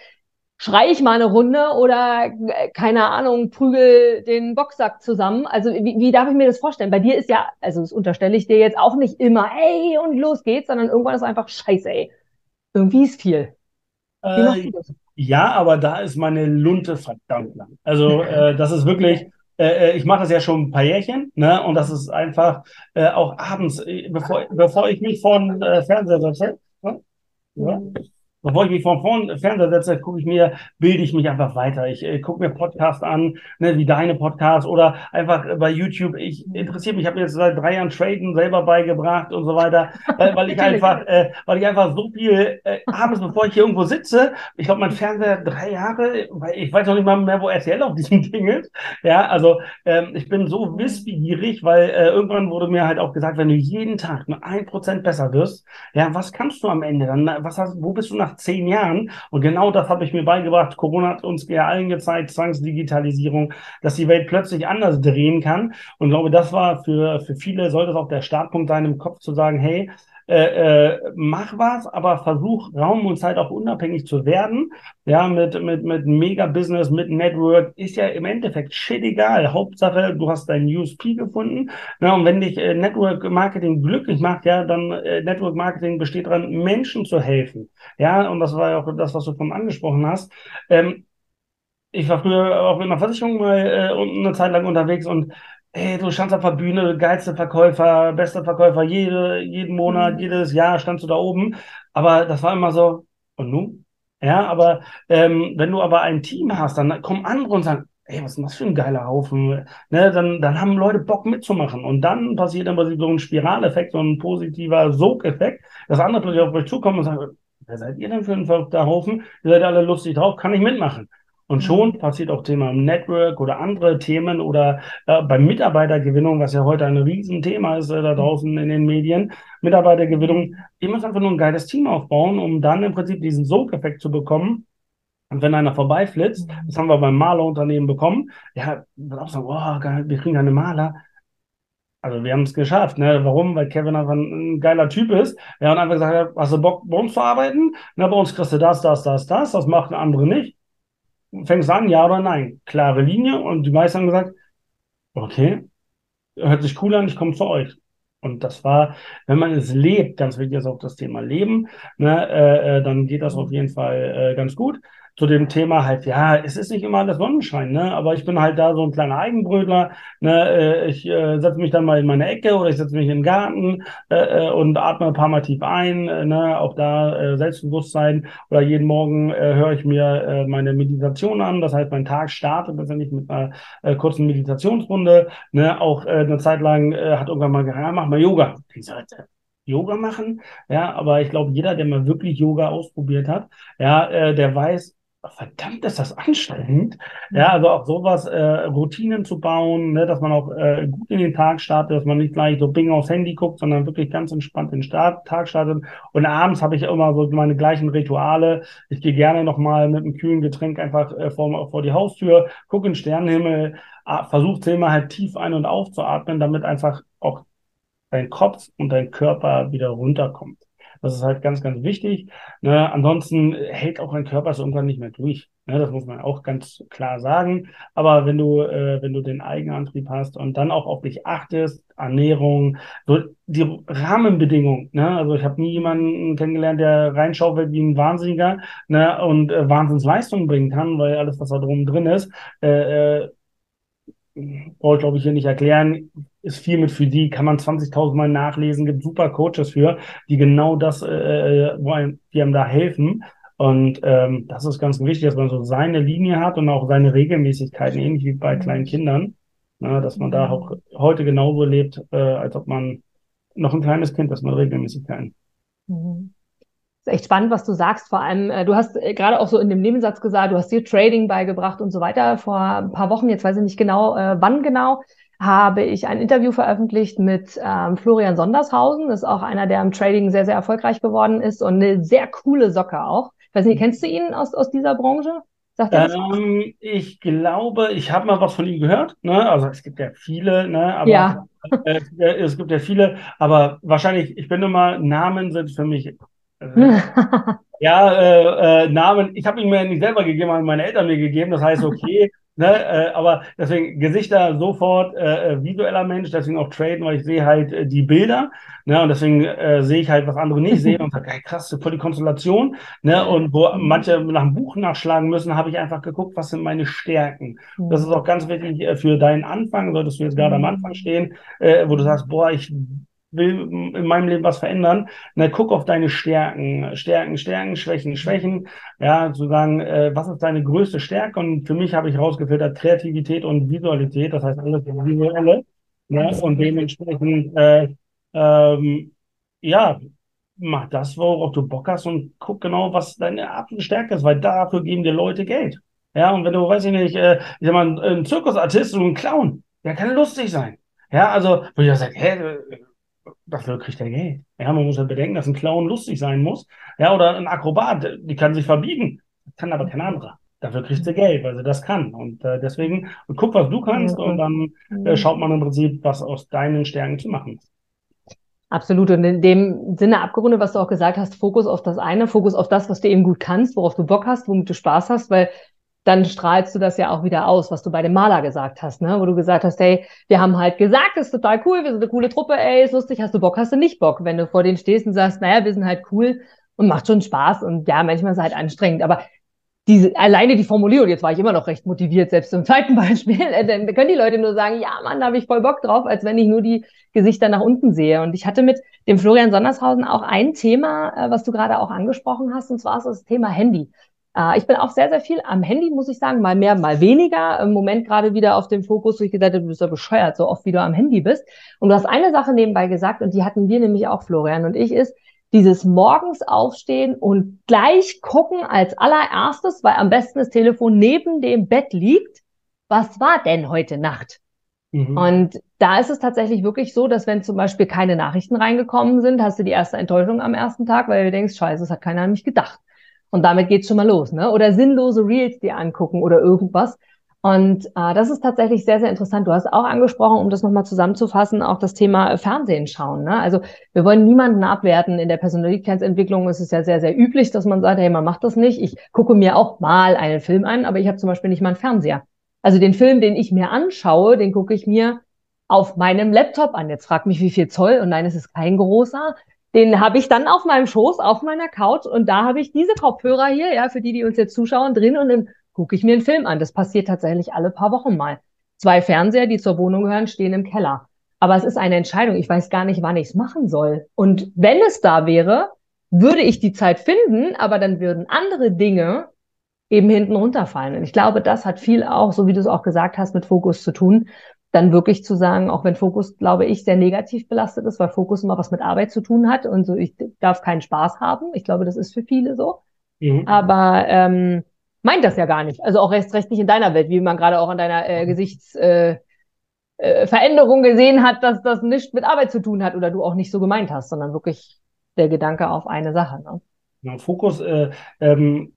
[SPEAKER 1] schrei ich mal eine Runde oder äh, keine Ahnung, prügel den Boxsack zusammen. Also wie, wie darf ich mir das vorstellen? Bei dir ist ja, also das unterstelle ich dir jetzt auch nicht immer, ey, und los geht's, sondern irgendwann ist einfach scheiße, ey. Irgendwie ist viel.
[SPEAKER 2] Das? ja, aber da ist meine Lunte verdammt lang. Also äh, das ist wirklich, äh, äh, ich mache das ja schon ein paar Jährchen, ne? Und das ist einfach äh, auch abends, äh, bevor, bevor ich mich von äh, Fernseher setze, ne? ja? Bevor ich mich vom Fernseher setze, gucke ich mir, bilde ich mich einfach weiter. Ich äh, gucke mir Podcasts an, ne, wie deine Podcasts oder einfach bei YouTube. Ich interessiere mich, ich habe jetzt seit drei Jahren Traden selber beigebracht und so weiter, weil, weil ich einfach, äh, weil ich einfach so viel äh, abends, bevor ich hier irgendwo sitze, ich glaube, mein Fernseher drei Jahre, weil ich weiß noch nicht mal mehr, wo RTL auf diesem Ding ist. Ja, also ähm, ich bin so wissbegierig, weil äh, irgendwann wurde mir halt auch gesagt, wenn du jeden Tag nur ein Prozent besser wirst, ja, was kannst du am Ende dann? Was hast, wo bist du nach nach zehn Jahren. Und genau das habe ich mir beigebracht. Corona hat uns ja allen gezeigt, Zwangsdigitalisierung, dass die Welt plötzlich anders drehen kann. Und glaube, das war für, für viele, sollte es auch der Startpunkt sein, im Kopf zu sagen, hey, äh, äh, mach was, aber versuch Raum und Zeit auch unabhängig zu werden. Ja, mit, mit, mit Mega-Business, mit Network, ist ja im Endeffekt shit egal. Hauptsache, du hast dein USP gefunden. Ja, und wenn dich äh, Network Marketing glücklich macht, ja, dann äh, Network Marketing besteht daran, Menschen zu helfen. Ja, und das war ja auch das, was du von angesprochen hast. Ähm, ich war früher auch in einer Versicherung mal äh, eine Zeit lang unterwegs und Ey, du standst auf der Bühne, geilste Verkäufer, bester Verkäufer, jede, jeden Monat, mhm. jedes Jahr standst du da oben. Aber das war immer so, und nun? Ja, aber ähm, wenn du aber ein Team hast, dann kommen andere und sagen, ey, was ist denn das für ein geiler Haufen? Ne, dann, dann haben Leute Bock mitzumachen. Und dann passiert immer so ein Spiraleffekt, so ein positiver Sogeffekt, dass andere plötzlich auf euch zukommen und sagen, wer seid ihr denn für ein verrückter Haufen? Ihr seid alle lustig drauf, kann ich mitmachen. Und schon passiert auch Thema Network oder andere Themen oder äh, bei Mitarbeitergewinnung, was ja heute ein Riesenthema ist äh, da draußen in den Medien. Mitarbeitergewinnung, ihr müsst einfach nur ein geiles Team aufbauen, um dann im Prinzip diesen Sogeffekt zu bekommen. Und wenn einer vorbeiflitzt, das haben wir beim Malerunternehmen bekommen, ja, wird auch sagen, oh, wir kriegen eine Maler. Also wir haben es geschafft, ne? Warum? Weil Kevin einfach ein geiler Typ ist. Ja, und einfach gesagt, hast du Bock, bei uns zu arbeiten? Na, bei uns kriegst du das, das, das, das. Das macht ein andere nicht fängst an, ja oder nein? Klare Linie. Und die meisten haben gesagt, okay, hört sich cool an, ich komme zu euch. Und das war, wenn man es lebt, ganz wichtig ist auch das Thema Leben, ne, äh, äh dann geht das auf jeden Fall äh, ganz gut zu dem Thema halt, ja, es ist nicht immer alles Sonnenschein, ne? Aber ich bin halt da so ein kleiner Eigenbrötler, ne? Äh, ich äh, setze mich dann mal in meine Ecke oder ich setze mich in den Garten äh, äh, und atme ein paar Mal tief ein, äh, ne? Auch da äh, Selbstbewusstsein oder jeden Morgen äh, höre ich mir äh, meine Meditation an. Das heißt, mein Tag startet letztendlich mit einer äh, kurzen Meditationsrunde. Ne? Auch äh, eine Zeit lang äh, hat irgendwann mal gesagt, ja, mach mal Yoga. Ich sagte, Yoga machen. Ja, aber ich glaube, jeder, der mal wirklich Yoga ausprobiert hat, ja, äh, der weiß, verdammt ist das anstrengend. Ja, mhm. also auch sowas, äh, Routinen zu bauen, ne, dass man auch äh, gut in den Tag startet, dass man nicht gleich so Bing aufs Handy guckt, sondern wirklich ganz entspannt den Start, Tag startet. Und abends habe ich immer so meine gleichen Rituale. Ich gehe gerne nochmal mit einem kühlen Getränk einfach äh, vor, vor die Haustür, gucke in den Sternenhimmel, versuche zehnmal halt tief ein- und aufzuatmen, damit einfach auch dein Kopf und dein Körper wieder runterkommt. Das ist halt ganz, ganz wichtig. Ne? Ansonsten hält auch ein Körper so irgendwann nicht mehr durch. Ne? Das muss man auch ganz klar sagen. Aber wenn du, äh, wenn du den Eigenantrieb hast und dann auch auf dich achtest, Ernährung, so die Rahmenbedingungen. Ne? Also ich habe nie jemanden kennengelernt, der reinschaufelt wie ein Wahnsinniger ne? und äh, Wahnsinnsleistung bringen kann, weil alles, was da drum drin ist, äh, äh, brauche ich glaube ich hier nicht erklären, ist viel mit Physik, kann man 20.000 Mal nachlesen, gibt super Coaches für, die genau das, äh, äh, wo einem, die einem da helfen. Und ähm, das ist ganz wichtig, dass man so seine Linie hat und auch seine Regelmäßigkeiten, ähnlich wie bei kleinen Kindern, ne, dass man da mhm. auch heute genauso lebt, äh, als ob man noch ein kleines Kind ist mit Regelmäßigkeiten.
[SPEAKER 1] Mhm ist echt spannend, was du sagst. Vor allem, äh, du hast äh, gerade auch so in dem Nebensatz gesagt, du hast dir Trading beigebracht und so weiter. Vor ein paar Wochen, jetzt weiß ich nicht genau, äh, wann genau, habe ich ein Interview veröffentlicht mit ähm, Florian Sondershausen. Das ist auch einer, der im Trading sehr, sehr erfolgreich geworden ist und eine sehr coole Socke auch. Ich weiß nicht, kennst du ihn aus, aus dieser Branche?
[SPEAKER 2] Ähm, ich glaube, ich habe mal was von ihm gehört. Ne? Also es gibt ja viele, ne? aber
[SPEAKER 1] ja.
[SPEAKER 2] äh, es gibt ja viele, aber wahrscheinlich, ich bin immer, Namen sind für mich. Äh, ja, äh, äh, Namen, ich habe ihn mir nicht selber gegeben, haben meine Eltern mir gegeben. Das heißt, okay, Ne, äh, aber deswegen Gesichter sofort äh, äh, visueller Mensch, deswegen auch traden, weil ich sehe halt äh, die Bilder. Ne, und deswegen äh, sehe ich halt, was andere nicht sehen und sage, hey, krass, voll die Konstellation. Ne, und wo manche nach einem Buch nachschlagen müssen, habe ich einfach geguckt, was sind meine Stärken. Das ist auch ganz wichtig äh, für deinen Anfang, solltest du jetzt gerade am Anfang stehen, äh, wo du sagst, boah, ich will in meinem Leben was verändern, na, guck auf deine Stärken, Stärken, Stärken, Schwächen, Schwächen, ja, zu sagen, äh, was ist deine größte Stärke? Und für mich habe ich rausgefiltert Kreativität und Visualität, das heißt alles Visuelle, ne? und dementsprechend, äh, ähm, ja, mach das, worauf du Bock hast und guck genau, was deine absolute Stärke ist, weil dafür geben dir Leute Geld. Ja, und wenn du, weiß ich nicht, äh, ich sag mal, ein Zirkusartist und ein Clown, der kann lustig sein. Ja, also, wo ich sage, hä, dafür kriegt er Geld. Ja, man muss ja bedenken, dass ein Clown lustig sein muss. Ja, oder ein Akrobat, die kann sich verbiegen, kann aber kein anderer. Dafür kriegt sie Geld, weil sie das kann. Und äh, deswegen, und guck, was du kannst, und dann äh, schaut man im Prinzip, was aus deinen Stärken zu machen ist.
[SPEAKER 1] Absolut. Und in dem Sinne abgerundet, was du auch gesagt hast, Fokus auf das eine, Fokus auf das, was du eben gut kannst, worauf du Bock hast, womit du Spaß hast, weil dann strahlst du das ja auch wieder aus, was du bei dem Maler gesagt hast, ne? Wo du gesagt hast, hey, wir haben halt gesagt, ist total cool, wir sind eine coole Truppe, ey, ist lustig, hast du Bock, hast du nicht Bock. Wenn du vor denen stehst und sagst, naja, wir sind halt cool und macht schon Spaß und ja, manchmal ist es halt anstrengend, aber diese, alleine die Formulierung, jetzt war ich immer noch recht motiviert, selbst zum zweiten Beispiel, äh, dann können die Leute nur sagen, ja, Mann, da habe ich voll Bock drauf, als wenn ich nur die Gesichter nach unten sehe. Und ich hatte mit dem Florian Sondershausen auch ein Thema, äh, was du gerade auch angesprochen hast, und zwar ist das Thema Handy. Äh, ich bin auch sehr, sehr viel am Handy, muss ich sagen, mal mehr, mal weniger. Im Moment gerade wieder auf dem Fokus, wo ich gesagt habe, du bist ja bescheuert, so oft wie du am Handy bist. Und du hast eine Sache nebenbei gesagt, und die hatten wir nämlich auch, Florian und ich, ist, dieses morgens aufstehen und gleich gucken als allererstes, weil am besten das Telefon neben dem Bett liegt. Was war denn heute Nacht? Mhm. Und da ist es tatsächlich wirklich so, dass wenn zum Beispiel keine Nachrichten reingekommen sind, hast du die erste Enttäuschung am ersten Tag, weil du denkst, scheiße, das hat keiner an mich gedacht. Und damit geht's schon mal los, ne? Oder sinnlose Reels dir angucken oder irgendwas. Und äh, das ist tatsächlich sehr, sehr interessant. Du hast auch angesprochen, um das nochmal zusammenzufassen, auch das Thema Fernsehen schauen. Ne? Also wir wollen niemanden abwerten. In der Persönlichkeitsentwicklung ist es ja sehr, sehr üblich, dass man sagt, hey, man macht das nicht. Ich gucke mir auch mal einen Film an, aber ich habe zum Beispiel nicht mal einen Fernseher. Also den Film, den ich mir anschaue, den gucke ich mir auf meinem Laptop an. Jetzt frag mich, wie viel Zoll. Und nein, es ist kein großer. Den habe ich dann auf meinem Schoß, auf meiner Couch und da habe ich diese Kopfhörer hier, ja, für die, die uns jetzt zuschauen, drin und dann gucke ich mir einen Film an. Das passiert tatsächlich alle paar Wochen mal. Zwei Fernseher, die zur Wohnung gehören, stehen im Keller. Aber es ist eine Entscheidung. Ich weiß gar nicht, wann ich es machen soll. Und wenn es da wäre, würde ich die Zeit finden, aber dann würden andere Dinge eben hinten runterfallen. Und ich glaube, das hat viel auch, so wie du es auch gesagt hast, mit Fokus zu tun dann wirklich zu sagen, auch wenn Fokus, glaube ich, sehr negativ belastet ist, weil Fokus immer was mit Arbeit zu tun hat und so, ich darf keinen Spaß haben. Ich glaube, das ist für viele so. Mhm. Aber ähm, meint das ja gar nicht. Also auch erst recht nicht in deiner Welt, wie man gerade auch an deiner äh, Gesichtsveränderung äh, äh, gesehen hat, dass das nichts mit Arbeit zu tun hat oder du auch nicht so gemeint hast, sondern wirklich der Gedanke auf eine Sache. Ne?
[SPEAKER 2] Ja, Fokus, äh, ähm,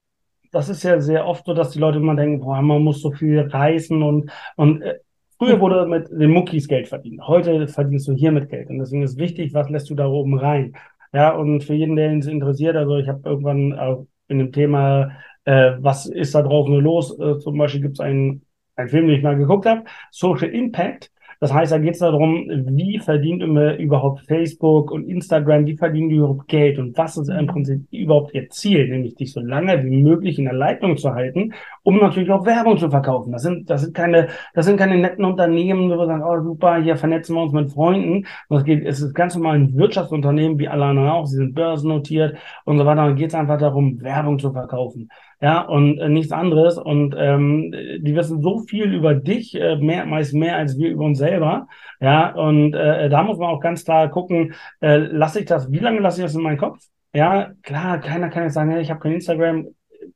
[SPEAKER 2] das ist ja sehr oft so, dass die Leute immer denken, boah, man muss so viel reisen und, und äh, Früher wurde mit den Muckis Geld verdient. Heute verdienst du hier mit Geld. Und deswegen ist wichtig, was lässt du da oben rein. Ja, und für jeden, der ihn interessiert, also ich habe irgendwann auch in dem Thema, äh, was ist da draußen los? Äh, zum Beispiel gibt es einen, einen Film, den ich mal geguckt habe, Social Impact. Das heißt, da geht es darum, wie verdient immer überhaupt Facebook und Instagram, wie verdienen die überhaupt Geld und was ist im Prinzip überhaupt ihr Ziel, nämlich dich so lange wie möglich in der Leitung zu halten, um natürlich auch Werbung zu verkaufen. Das sind, das sind keine, das sind keine netten Unternehmen, wo wir sagen, oh super, hier vernetzen wir uns mit Freunden. Das geht, es ist ganz normal ein Wirtschaftsunternehmen wie alle anderen auch. Sie sind börsennotiert und so weiter. Dann geht es einfach darum, Werbung zu verkaufen ja, und äh, nichts anderes. Und ähm, die wissen so viel über dich, äh, mehr, meist mehr als wir über uns selber. Ja, und äh, da muss man auch ganz klar gucken, äh, lasse ich das, wie lange lasse ich das in meinen Kopf? Ja, klar, keiner kann jetzt sagen, hey, ich habe kein Instagram.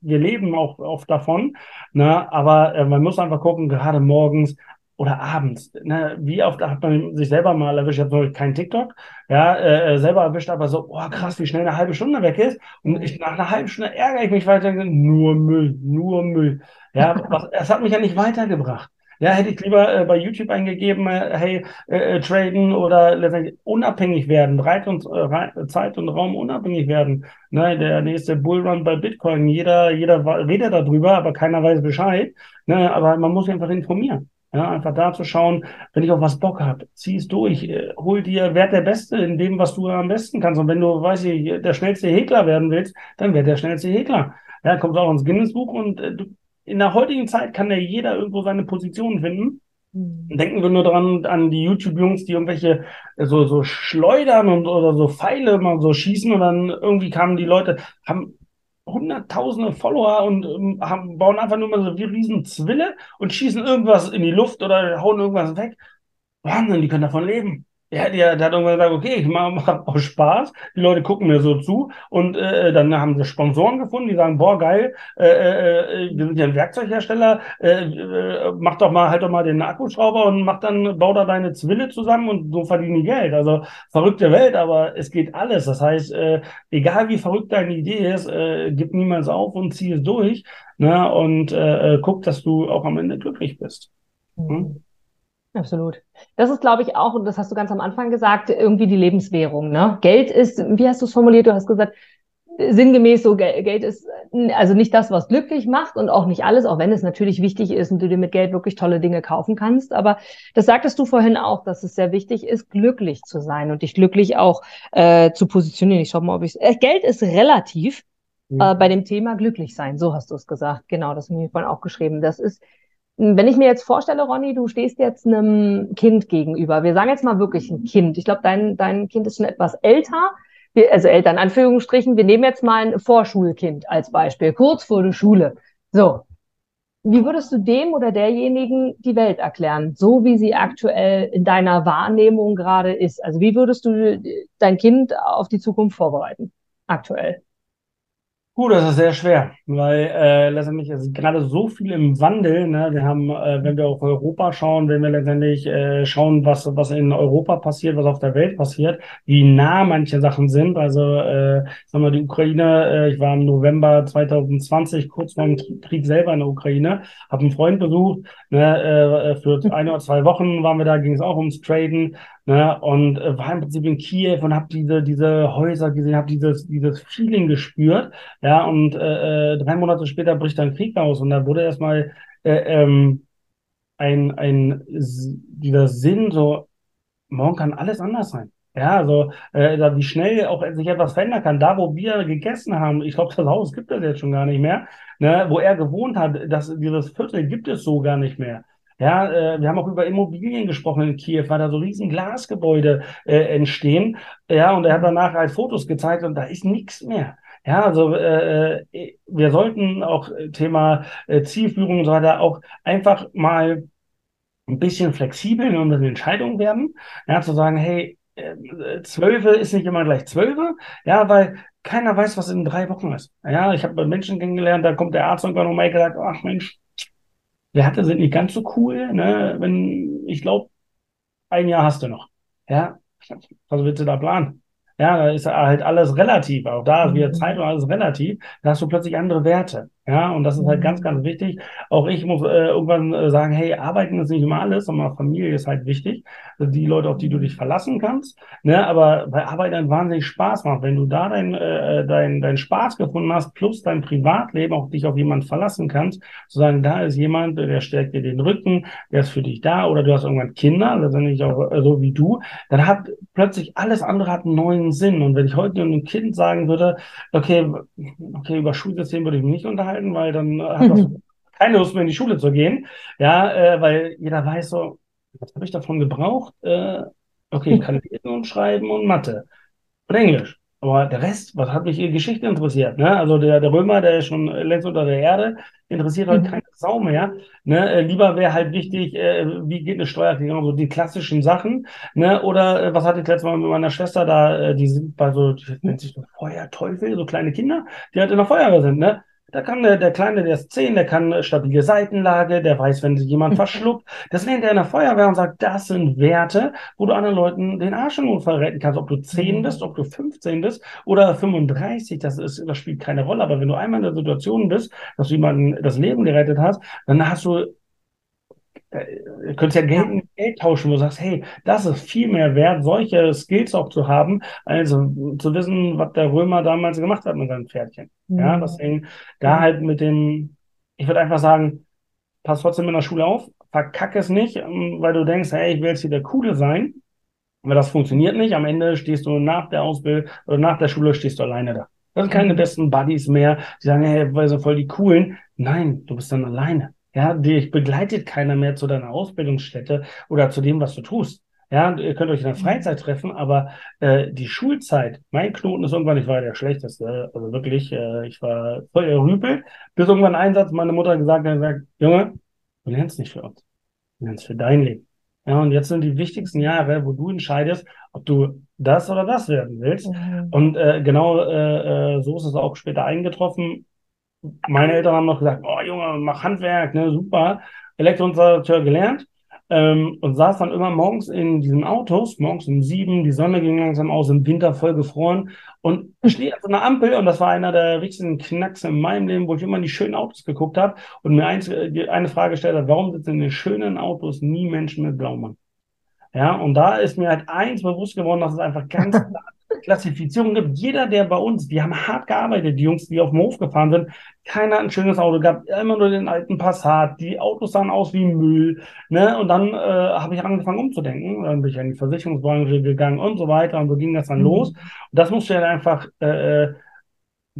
[SPEAKER 2] Wir leben auch oft davon, ne? aber äh, man muss einfach gucken, gerade morgens, oder abends. Ne? Wie oft hat man sich selber mal erwischt? Ich habe noch kein TikTok, ja, äh, äh, selber erwischt, aber so, oh krass, wie schnell eine halbe Stunde weg ist. Und ich, nach einer halben Stunde ärgere ich mich weiter. Nur Müll, nur Müll. Ja, was, es hat mich ja nicht weitergebracht. Ja, hätte ich lieber äh, bei YouTube eingegeben, äh, hey, äh, äh traden oder letztendlich unabhängig werden, Reit und, äh, Zeit und Raum unabhängig werden. Ne, der nächste Bullrun bei Bitcoin, jeder, jeder redet darüber, aber keiner weiß Bescheid. Ne, aber man muss sich einfach informieren. Ja, einfach da zu schauen, wenn ich auf was Bock habe, zieh es durch, äh, hol dir, werd der Beste in dem, was du am besten kannst. Und wenn du, weiß ich, der schnellste Häkler werden willst, dann werd der schnellste Häkler. Ja, kommst auch ins Guinness-Buch und äh, du, in der heutigen Zeit kann ja jeder irgendwo seine Position finden. Mhm. Denken wir nur dran an die YouTube-Jungs, die irgendwelche äh, so, so schleudern und oder so Pfeile mal so schießen und dann irgendwie kamen die Leute, haben hunderttausende Follower und ähm, haben, bauen einfach nur mal so wie riesen Zwille und schießen irgendwas in die Luft oder hauen irgendwas weg. Wahnsinn, die können davon leben. Ja, der, der hat irgendwann gesagt, okay, ich mache mach auch Spaß. Die Leute gucken mir so zu und äh, dann haben sie Sponsoren gefunden, die sagen, boah, geil, äh, äh, wir sind ja ein Werkzeughersteller, äh, äh, mach doch mal, halt doch mal den Akkuschrauber und mach dann, bau da deine Zwille zusammen und so verdienen die Geld. Also verrückte Welt, aber es geht alles. Das heißt, äh, egal wie verrückt deine Idee ist, äh, gib niemals auf und zieh es durch ne? und äh, äh guck, dass du auch am Ende glücklich bist. Hm?
[SPEAKER 1] Absolut. Das ist, glaube ich, auch, und das hast du ganz am Anfang gesagt, irgendwie die Lebenswährung. Ne? Geld ist, wie hast du es formuliert? Du hast gesagt, sinngemäß so, Geld ist also nicht das, was glücklich macht und auch nicht alles, auch wenn es natürlich wichtig ist und du dir mit Geld wirklich tolle Dinge kaufen kannst. Aber das sagtest du vorhin auch, dass es sehr wichtig ist, glücklich zu sein und dich glücklich auch äh, zu positionieren. Ich schau mal, ob ich äh, Geld ist relativ. Mhm. Äh, bei dem Thema glücklich sein, so hast du es gesagt. Genau, das habe ich vorhin auch geschrieben. Das ist wenn ich mir jetzt vorstelle, Ronny, du stehst jetzt einem Kind gegenüber. Wir sagen jetzt mal wirklich ein Kind. Ich glaube, dein, dein Kind ist schon etwas älter. Wir, also älter in Anführungsstrichen. Wir nehmen jetzt mal ein Vorschulkind als Beispiel, kurz vor der Schule. So. Wie würdest du dem oder derjenigen die Welt erklären, so wie sie aktuell in deiner Wahrnehmung gerade ist? Also wie würdest du dein Kind auf die Zukunft vorbereiten, aktuell?
[SPEAKER 2] Gut, das ist sehr schwer, weil äh, letztendlich ist gerade so viel im Wandel. Ne? Wir haben, äh, wenn wir auf Europa schauen, wenn wir letztendlich äh, schauen, was was in Europa passiert, was auf der Welt passiert, wie nah manche Sachen sind. Also, äh, sagen wir die Ukraine. Äh, ich war im November 2020 kurz vor dem Krieg selber in der Ukraine, habe einen Freund besucht. Ne? Äh, für ein oder zwei Wochen waren wir da, ging es auch ums Traden. Ne, und äh, war im Prinzip in Kiew und habe diese, diese Häuser gesehen, habe dieses, dieses Feeling gespürt. Ja, und äh, äh, drei Monate später bricht dann Krieg aus und da wurde erstmal äh, ähm, ein, ein, dieser Sinn, so, morgen kann alles anders sein. Ja, also äh, wie schnell auch sich etwas verändern kann. Da, wo wir gegessen haben, ich glaube, das Haus gibt es jetzt schon gar nicht mehr, ne, wo er gewohnt hat, das, dieses Viertel gibt es so gar nicht mehr. Ja, äh, wir haben auch über Immobilien gesprochen in Kiew, weil da so riesen Glasgebäude äh, entstehen. Ja, und er hat danach halt Fotos gezeigt und da ist nichts mehr. Ja, also äh, äh wir sollten auch äh, Thema äh, Zielführung und so weiter auch einfach mal ein bisschen flexibel in unseren Entscheidungen werden. Ja, zu sagen, hey, äh, Zwölfe ist nicht immer gleich Zwölfe, ja, weil keiner weiß, was in drei Wochen ist. Ja, ich habe Menschen kennengelernt, da kommt der Arzt irgendwann und gesagt, ach Mensch, Werte sind nicht ganz so cool, ne? Wenn, ich glaube, ein Jahr hast du noch. Ja, was willst du da planen? Ja, da ist halt alles relativ. Auch da ist wieder mhm. Zeit und alles relativ. Da hast du plötzlich andere Werte. Ja, und das ist halt ganz, ganz wichtig. Auch ich muss äh, irgendwann äh, sagen, hey, arbeiten ist nicht immer alles, sondern Familie ist halt wichtig. Also die Leute, auf die du dich verlassen kannst. Ne, aber bei Arbeit dann wahnsinnig Spaß macht. Wenn du da dein, äh, dein, dein Spaß gefunden hast, plus dein Privatleben, auch dich auf jemanden verlassen kannst, zu sagen, da ist jemand, der stärkt dir den Rücken, der ist für dich da, oder du hast irgendwann Kinder, letztendlich auch äh, so wie du, dann hat plötzlich alles andere hat einen neuen Sinn. Und wenn ich heute einem Kind sagen würde, okay, okay, über Schulsystem würde ich mich nicht unterhalten, weil dann hat das keine Lust mehr in die Schule zu gehen. Ja, äh, weil jeder weiß so, was habe ich davon gebraucht? Äh, okay, ich kann lesen und schreiben und Mathe und Englisch. Aber der Rest, was hat mich in Geschichte interessiert? Ne? Also der, der Römer, der ist schon längst unter der Erde, interessiert halt mhm. keine Sau mehr. Ne? Äh, lieber wäre halt wichtig, äh, wie geht eine Steuererklärung, so die klassischen Sachen. Ne? Oder äh, was hatte ich letztes Mal mit meiner Schwester da, äh, die sind bei so, die nennt sich so Feuerteufel, so kleine Kinder, die halt in der Feuerwehr sind. Ne? Da kann der, der Kleine, der ist zehn, der kann stabile Seitenlage, der weiß, wenn sich jemand verschluckt. Das lernt er in der Feuerwehr und sagt, das sind Werte, wo du anderen Leuten den Arsch im Unfall retten kannst. Ob du zehn mhm. bist, ob du 15 bist oder 35, das ist, das spielt keine Rolle. Aber wenn du einmal in der Situation bist, dass du jemanden das Leben gerettet hast, dann hast du äh, ihr könnt ja Geld mit Geld tauschen, wo du sagst, hey, das ist viel mehr wert, solche Skills auch zu haben, also zu wissen, was der Römer damals gemacht hat mit seinem Pferdchen. Mhm. Ja, deswegen da halt mit dem, ich würde einfach sagen, pass trotzdem in der Schule auf, verkack es nicht, ähm, weil du denkst, hey, ich will jetzt hier der Coole sein. Aber das funktioniert nicht. Am Ende stehst du nach der Ausbildung oder nach der Schule stehst du alleine da. Das sind keine mhm. besten Buddies mehr, die sagen, hey, wir sind voll die coolen. Nein, du bist dann alleine. Ja, dich begleitet keiner mehr zu deiner Ausbildungsstätte oder zu dem, was du tust. Ja, ihr könnt euch in der mhm. Freizeit treffen, aber äh, die Schulzeit, mein Knoten ist irgendwann, ich war der Schlechteste, also wirklich, äh, ich war voll Rüpel, bis irgendwann ein Satz meine Mutter gesagt hat, gesagt, Junge, du lernst nicht für uns, du lernst für dein Leben. Ja, und jetzt sind die wichtigsten Jahre, wo du entscheidest, ob du das oder das werden willst. Mhm. Und äh, genau äh, äh so ist es auch später eingetroffen meine Eltern haben noch gesagt, oh Junge, mach Handwerk, ne, super. Elektroinstallateur gelernt ähm, und saß dann immer morgens in diesen Autos, morgens um sieben, die Sonne ging langsam aus, im Winter voll gefroren und stehe an so einer Ampel und das war einer der wichtigsten Knacks in meinem Leben, wo ich immer in die schönen Autos geguckt habe und mir eins, eine Frage gestellt habe, warum sitzen in den schönen Autos nie Menschen mit Blaumann? Ja, und da ist mir halt eins bewusst geworden, dass es einfach ganz klar Klassifizierung gibt. Jeder, der bei uns, die haben hart gearbeitet, die Jungs, die auf dem Hof gefahren sind, keiner hat ein schönes Auto gehabt, immer nur den alten Passat, die Autos sahen aus wie Müll. Ne? Und dann äh, habe ich angefangen umzudenken, dann bin ich in die Versicherungsbranche gegangen und so weiter und so ging das dann mhm. los. Und das musst du ja einfach äh, äh,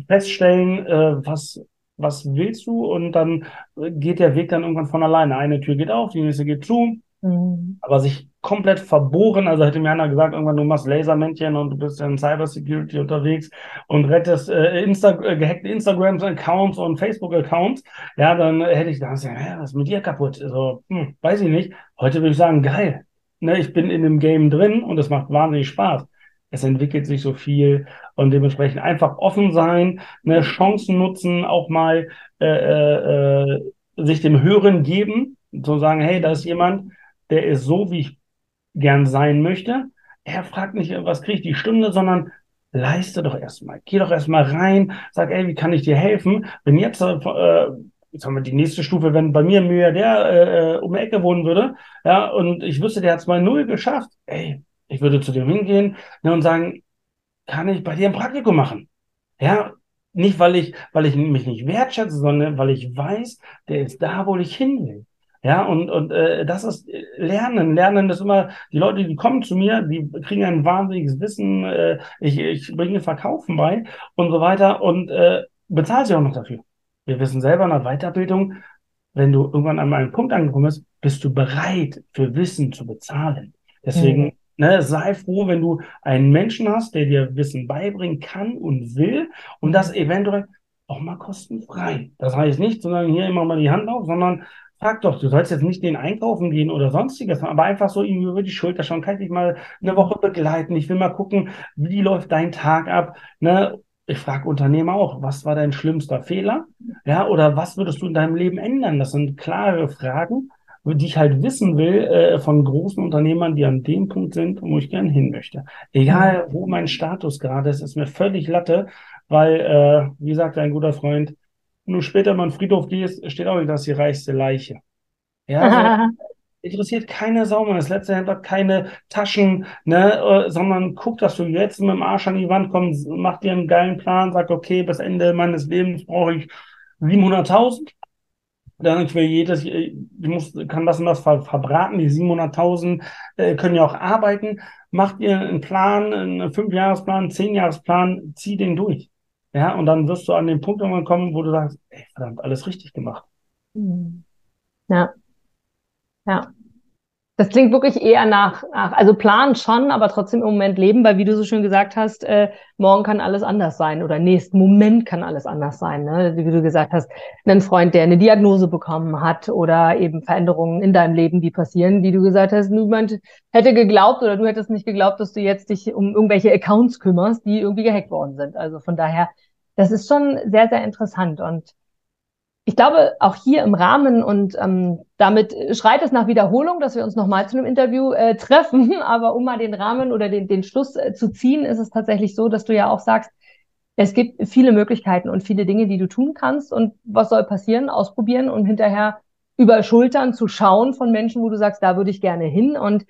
[SPEAKER 2] feststellen, äh, was was willst du? Und dann geht der Weg dann irgendwann von alleine. Eine Tür geht auf, die nächste geht zu. Mhm. Aber sich komplett verbohren, also hätte mir einer gesagt, irgendwann du machst Lasermännchen und du bist in Cybersecurity unterwegs und rettest äh, Insta äh, gehackte Instagram-Accounts und Facebook-Accounts, ja, dann hätte ich gedacht, ja, was ist mit dir kaputt? Also, hm, weiß ich nicht. Heute würde ich sagen, geil. Ne, ich bin in dem Game drin und es macht wahnsinnig Spaß. Es entwickelt sich so viel und dementsprechend einfach offen sein, ne, Chancen nutzen, auch mal äh, äh, äh sich dem Hören geben, zu sagen, hey, da ist jemand, der ist so, wie ich gern sein möchte. Er fragt nicht, was kriege ich die Stunde, sondern leiste doch erstmal. Geh doch erstmal rein, sag, ey, wie kann ich dir helfen? Wenn jetzt, äh, jetzt haben wir die nächste Stufe, wenn bei mir ein der äh, äh, um die Ecke wohnen würde, ja, und ich wüsste, der hat es mal null geschafft, ey, ich würde zu dem hingehen ne, und sagen, kann ich bei dir ein Praktikum machen? Ja, nicht, weil ich, weil ich mich nicht wertschätze, sondern weil ich weiß, der ist da, wo ich hin will. Ja, und, und äh, das ist äh, Lernen. Lernen ist immer, die Leute, die kommen zu mir, die kriegen ein wahnsinniges Wissen, äh, ich, ich bringe Verkaufen bei und so weiter und äh, bezahle sie auch noch dafür. Wir wissen selber in der Weiterbildung, wenn du irgendwann an einem Punkt angekommen bist, bist du bereit, für Wissen zu bezahlen. Deswegen, mhm. ne, sei froh, wenn du einen Menschen hast, der dir Wissen beibringen kann und will und das eventuell auch mal kostenfrei. Das heißt nicht, sondern hier immer mal die Hand auf, sondern Frag doch, du sollst jetzt nicht den einkaufen gehen oder sonstiges, aber einfach so ihm über die Schulter schauen, kann ich dich mal eine Woche begleiten. Ich will mal gucken, wie läuft dein Tag ab. Ne? Ich frage Unternehmer auch, was war dein schlimmster Fehler? Ja, oder was würdest du in deinem Leben ändern? Das sind klare Fragen, die ich halt wissen will äh, von großen Unternehmern, die an dem Punkt sind, wo ich gerne hin möchte. Egal, wo mein Status gerade ist, ist mir völlig Latte, weil, äh, wie sagt ein guter Freund, wenn du später mal in den Friedhof gehst, steht auch nicht, das ist die reichste Leiche. Ja, also, interessiert keine Sau mehr. Das letzte Hemd hat keine Taschen, ne, äh, sondern guck, dass du jetzt mit dem Arsch an die Wand kommst, mach dir einen geilen Plan, sag, okay, bis Ende meines Lebens brauche ich 700.000. Dann ich will jedes, ich muss, kann das und das ver verbraten. Die 700.000 äh, können ja auch arbeiten. Mach dir einen Plan, einen Fünfjahresplan, einen Zehnjahresplan, zieh den durch. Ja, und dann wirst du an den Punkt irgendwann kommen, wo du sagst, ey, verdammt, alles richtig gemacht.
[SPEAKER 1] Mhm. Ja. Ja. Das klingt wirklich eher nach, nach, also Plan schon, aber trotzdem im Moment leben, weil wie du so schön gesagt hast, äh, morgen kann alles anders sein oder nächsten Moment kann alles anders sein. Ne? Wie du gesagt hast, ein Freund, der eine Diagnose bekommen hat oder eben Veränderungen in deinem Leben, die passieren, wie du gesagt hast, niemand hätte geglaubt oder du hättest nicht geglaubt, dass du jetzt dich um irgendwelche Accounts kümmerst, die irgendwie gehackt worden sind. Also von daher das ist schon sehr, sehr interessant. Und ich glaube, auch hier im Rahmen und ähm, damit schreit es nach Wiederholung, dass wir uns nochmal zu einem Interview äh, treffen. Aber um mal den Rahmen oder den, den Schluss äh, zu ziehen, ist es tatsächlich so, dass du ja auch sagst, es gibt viele Möglichkeiten und viele Dinge, die du tun kannst. Und was soll passieren? Ausprobieren und hinterher über Schultern zu schauen von Menschen, wo du sagst, da würde ich gerne hin. Und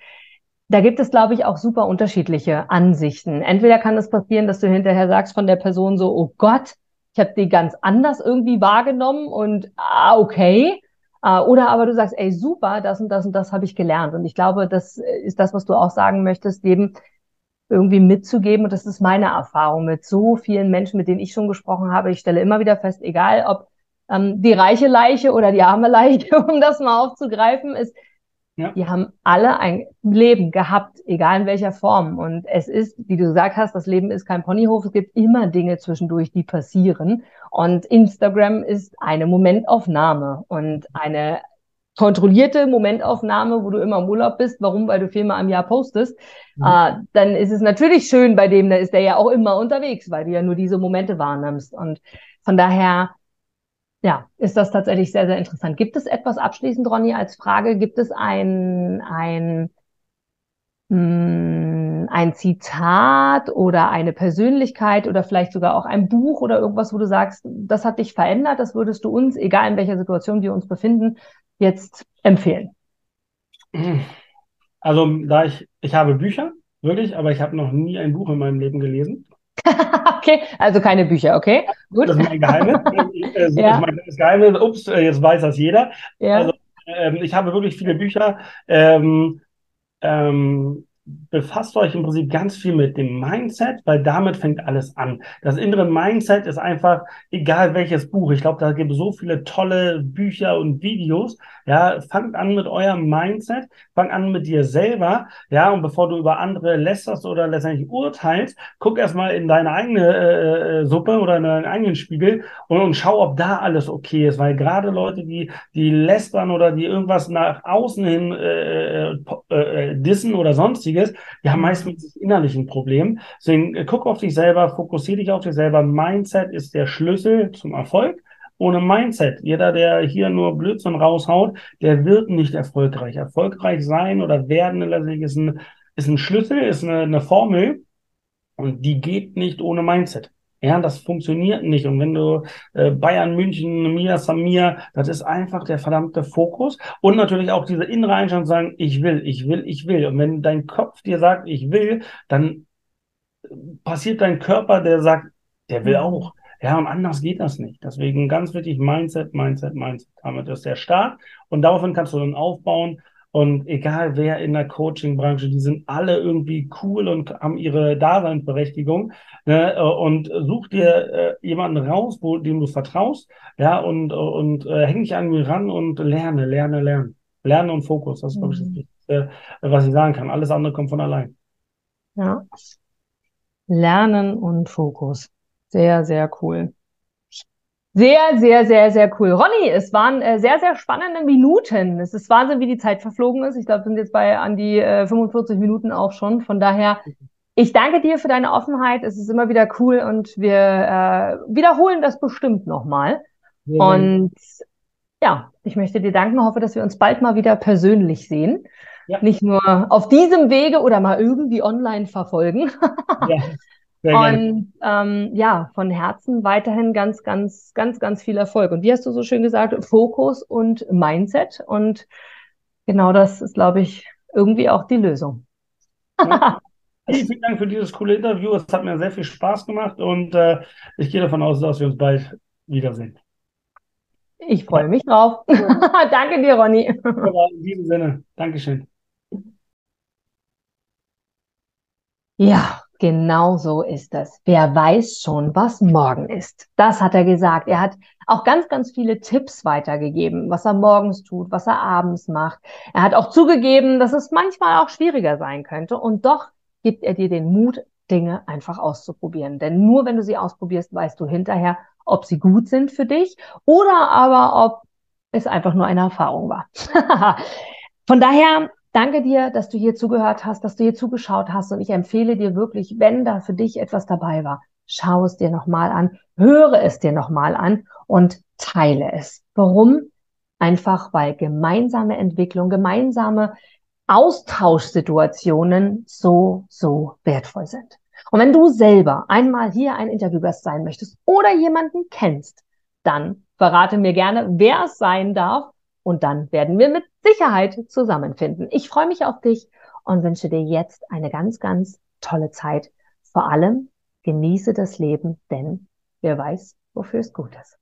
[SPEAKER 1] da gibt es, glaube ich, auch super unterschiedliche Ansichten. Entweder kann es passieren, dass du hinterher sagst von der Person so, oh Gott, ich habe die ganz anders irgendwie wahrgenommen und ah, okay. Uh, oder aber du sagst, ey, super, das und das und das habe ich gelernt. Und ich glaube, das ist das, was du auch sagen möchtest, jedem irgendwie mitzugeben. Und das ist meine Erfahrung mit so vielen Menschen, mit denen ich schon gesprochen habe. Ich stelle immer wieder fest, egal ob ähm, die reiche Leiche oder die arme Leiche, um das mal aufzugreifen, ist, ja. Die haben alle ein Leben gehabt, egal in welcher Form. Und es ist, wie du gesagt hast, das Leben ist kein Ponyhof. Es gibt immer Dinge zwischendurch, die passieren. Und Instagram ist eine Momentaufnahme und eine kontrollierte Momentaufnahme, wo du immer im Urlaub bist. Warum? Weil du viermal am Jahr postest. Mhm. Äh, dann ist es natürlich schön bei dem, da ist der ja auch immer unterwegs, weil du ja nur diese Momente wahrnimmst. Und von daher ja, ist das tatsächlich sehr, sehr interessant. Gibt es etwas abschließend, Ronny, als Frage? Gibt es ein, ein, mh, hm, ein Zitat oder eine Persönlichkeit oder vielleicht sogar auch ein Buch oder irgendwas, wo du sagst, das hat dich verändert, das würdest du uns, egal in welcher Situation wir uns befinden, jetzt empfehlen?
[SPEAKER 2] Also, da ich, ich habe Bücher, wirklich, aber ich habe noch nie ein Buch in meinem Leben gelesen.
[SPEAKER 1] okay, also keine Bücher, okay?
[SPEAKER 2] Gut. Das ist mein Geheimnis. das ja. ist Geheimnis. Ups, äh, jetzt weiß das jeder. Ja. Also, ähm, ich habe wirklich viele Bücher. Ähm, ähm, befasst euch im Prinzip ganz viel mit dem Mindset, weil damit fängt alles an. Das innere Mindset ist einfach, egal welches Buch, ich glaube, da gibt es so viele tolle Bücher und Videos. Ja, fangt an mit eurem Mindset, fang an mit dir selber, ja, und bevor du über andere lästerst oder letztendlich urteilst, guck erstmal in deine eigene äh, äh, Suppe oder in deinen eigenen Spiegel und, und schau, ob da alles okay ist, weil gerade Leute, die, die lästern oder die irgendwas nach außen hin äh, äh, äh dissen oder sonstiges, die haben meistens das innerlichen Problem. Deswegen äh, guck auf dich selber, fokussiere dich auf dich selber. Mindset ist der Schlüssel zum Erfolg. Ohne Mindset, jeder, der hier nur Blödsinn raushaut, der wird nicht erfolgreich. Erfolgreich sein oder werden letztendlich ist ein, ist ein Schlüssel, ist eine, eine Formel und die geht nicht ohne Mindset. Ja, das funktioniert nicht. Und wenn du äh, Bayern, München, Mia, Samir, das ist einfach der verdammte Fokus. Und natürlich auch diese innere Einstellung sagen, ich will, ich will, ich will. Und wenn dein Kopf dir sagt, ich will, dann passiert dein Körper, der sagt, der will mhm. auch. Ja, und anders geht das nicht. Deswegen ganz wichtig, Mindset, Mindset, Mindset. Damit ist der Start. Und daraufhin kannst du dann aufbauen. Und egal wer in der Coaching-Branche, die sind alle irgendwie cool und haben ihre Daseinsberechtigung. Ne? Und such dir äh, jemanden raus, wo, dem du vertraust, ja, und, und äh, häng dich an mir ran und lerne, lerne, lerne. Lernen und Fokus, das ist, glaube ich, das mhm. Wichtigste, was ich sagen kann. Alles andere kommt von allein.
[SPEAKER 1] Ja. Lernen und Fokus. Sehr, sehr cool. Sehr, sehr, sehr, sehr cool. Ronny, es waren äh, sehr, sehr spannende Minuten. Es ist Wahnsinn, wie die Zeit verflogen ist. Ich glaube, wir sind jetzt bei an die äh, 45 Minuten auch schon. Von daher, ich danke dir für deine Offenheit. Es ist immer wieder cool und wir äh, wiederholen das bestimmt nochmal. Ja. Und ja, ich möchte dir danken, hoffe, dass wir uns bald mal wieder persönlich sehen. Ja. Nicht nur auf diesem Wege oder mal irgendwie online verfolgen. ja. Und ähm, ja, von Herzen weiterhin ganz, ganz, ganz, ganz viel Erfolg. Und wie hast du so schön gesagt, Fokus und Mindset. Und genau das ist, glaube ich, irgendwie auch die Lösung.
[SPEAKER 2] Ja. Vielen Dank für dieses coole Interview. Es hat mir sehr viel Spaß gemacht und äh, ich gehe davon aus, dass wir uns bald wiedersehen.
[SPEAKER 1] Ich freue mich drauf. Danke dir, Ronny.
[SPEAKER 2] in diesem Sinne, Dankeschön.
[SPEAKER 1] Ja, Genau so ist es. Wer weiß schon, was morgen ist. Das hat er gesagt. Er hat auch ganz, ganz viele Tipps weitergegeben, was er morgens tut, was er abends macht. Er hat auch zugegeben, dass es manchmal auch schwieriger sein könnte. Und doch gibt er dir den Mut, Dinge einfach auszuprobieren. Denn nur wenn du sie ausprobierst, weißt du hinterher, ob sie gut sind für dich oder aber ob es einfach nur eine Erfahrung war. Von daher Danke dir, dass du hier zugehört hast, dass du hier zugeschaut hast und ich empfehle dir wirklich, wenn da für dich etwas dabei war, schau es dir nochmal an, höre es dir nochmal an und teile es. Warum? Einfach weil gemeinsame Entwicklung, gemeinsame Austauschsituationen so, so wertvoll sind. Und wenn du selber einmal hier ein Interviewgast sein möchtest oder jemanden kennst, dann verrate mir gerne, wer es sein darf und dann werden wir mit Sicherheit zusammenfinden. Ich freue mich auf dich und wünsche dir jetzt eine ganz, ganz tolle Zeit. Vor allem genieße das Leben, denn wer weiß, wofür es gut ist.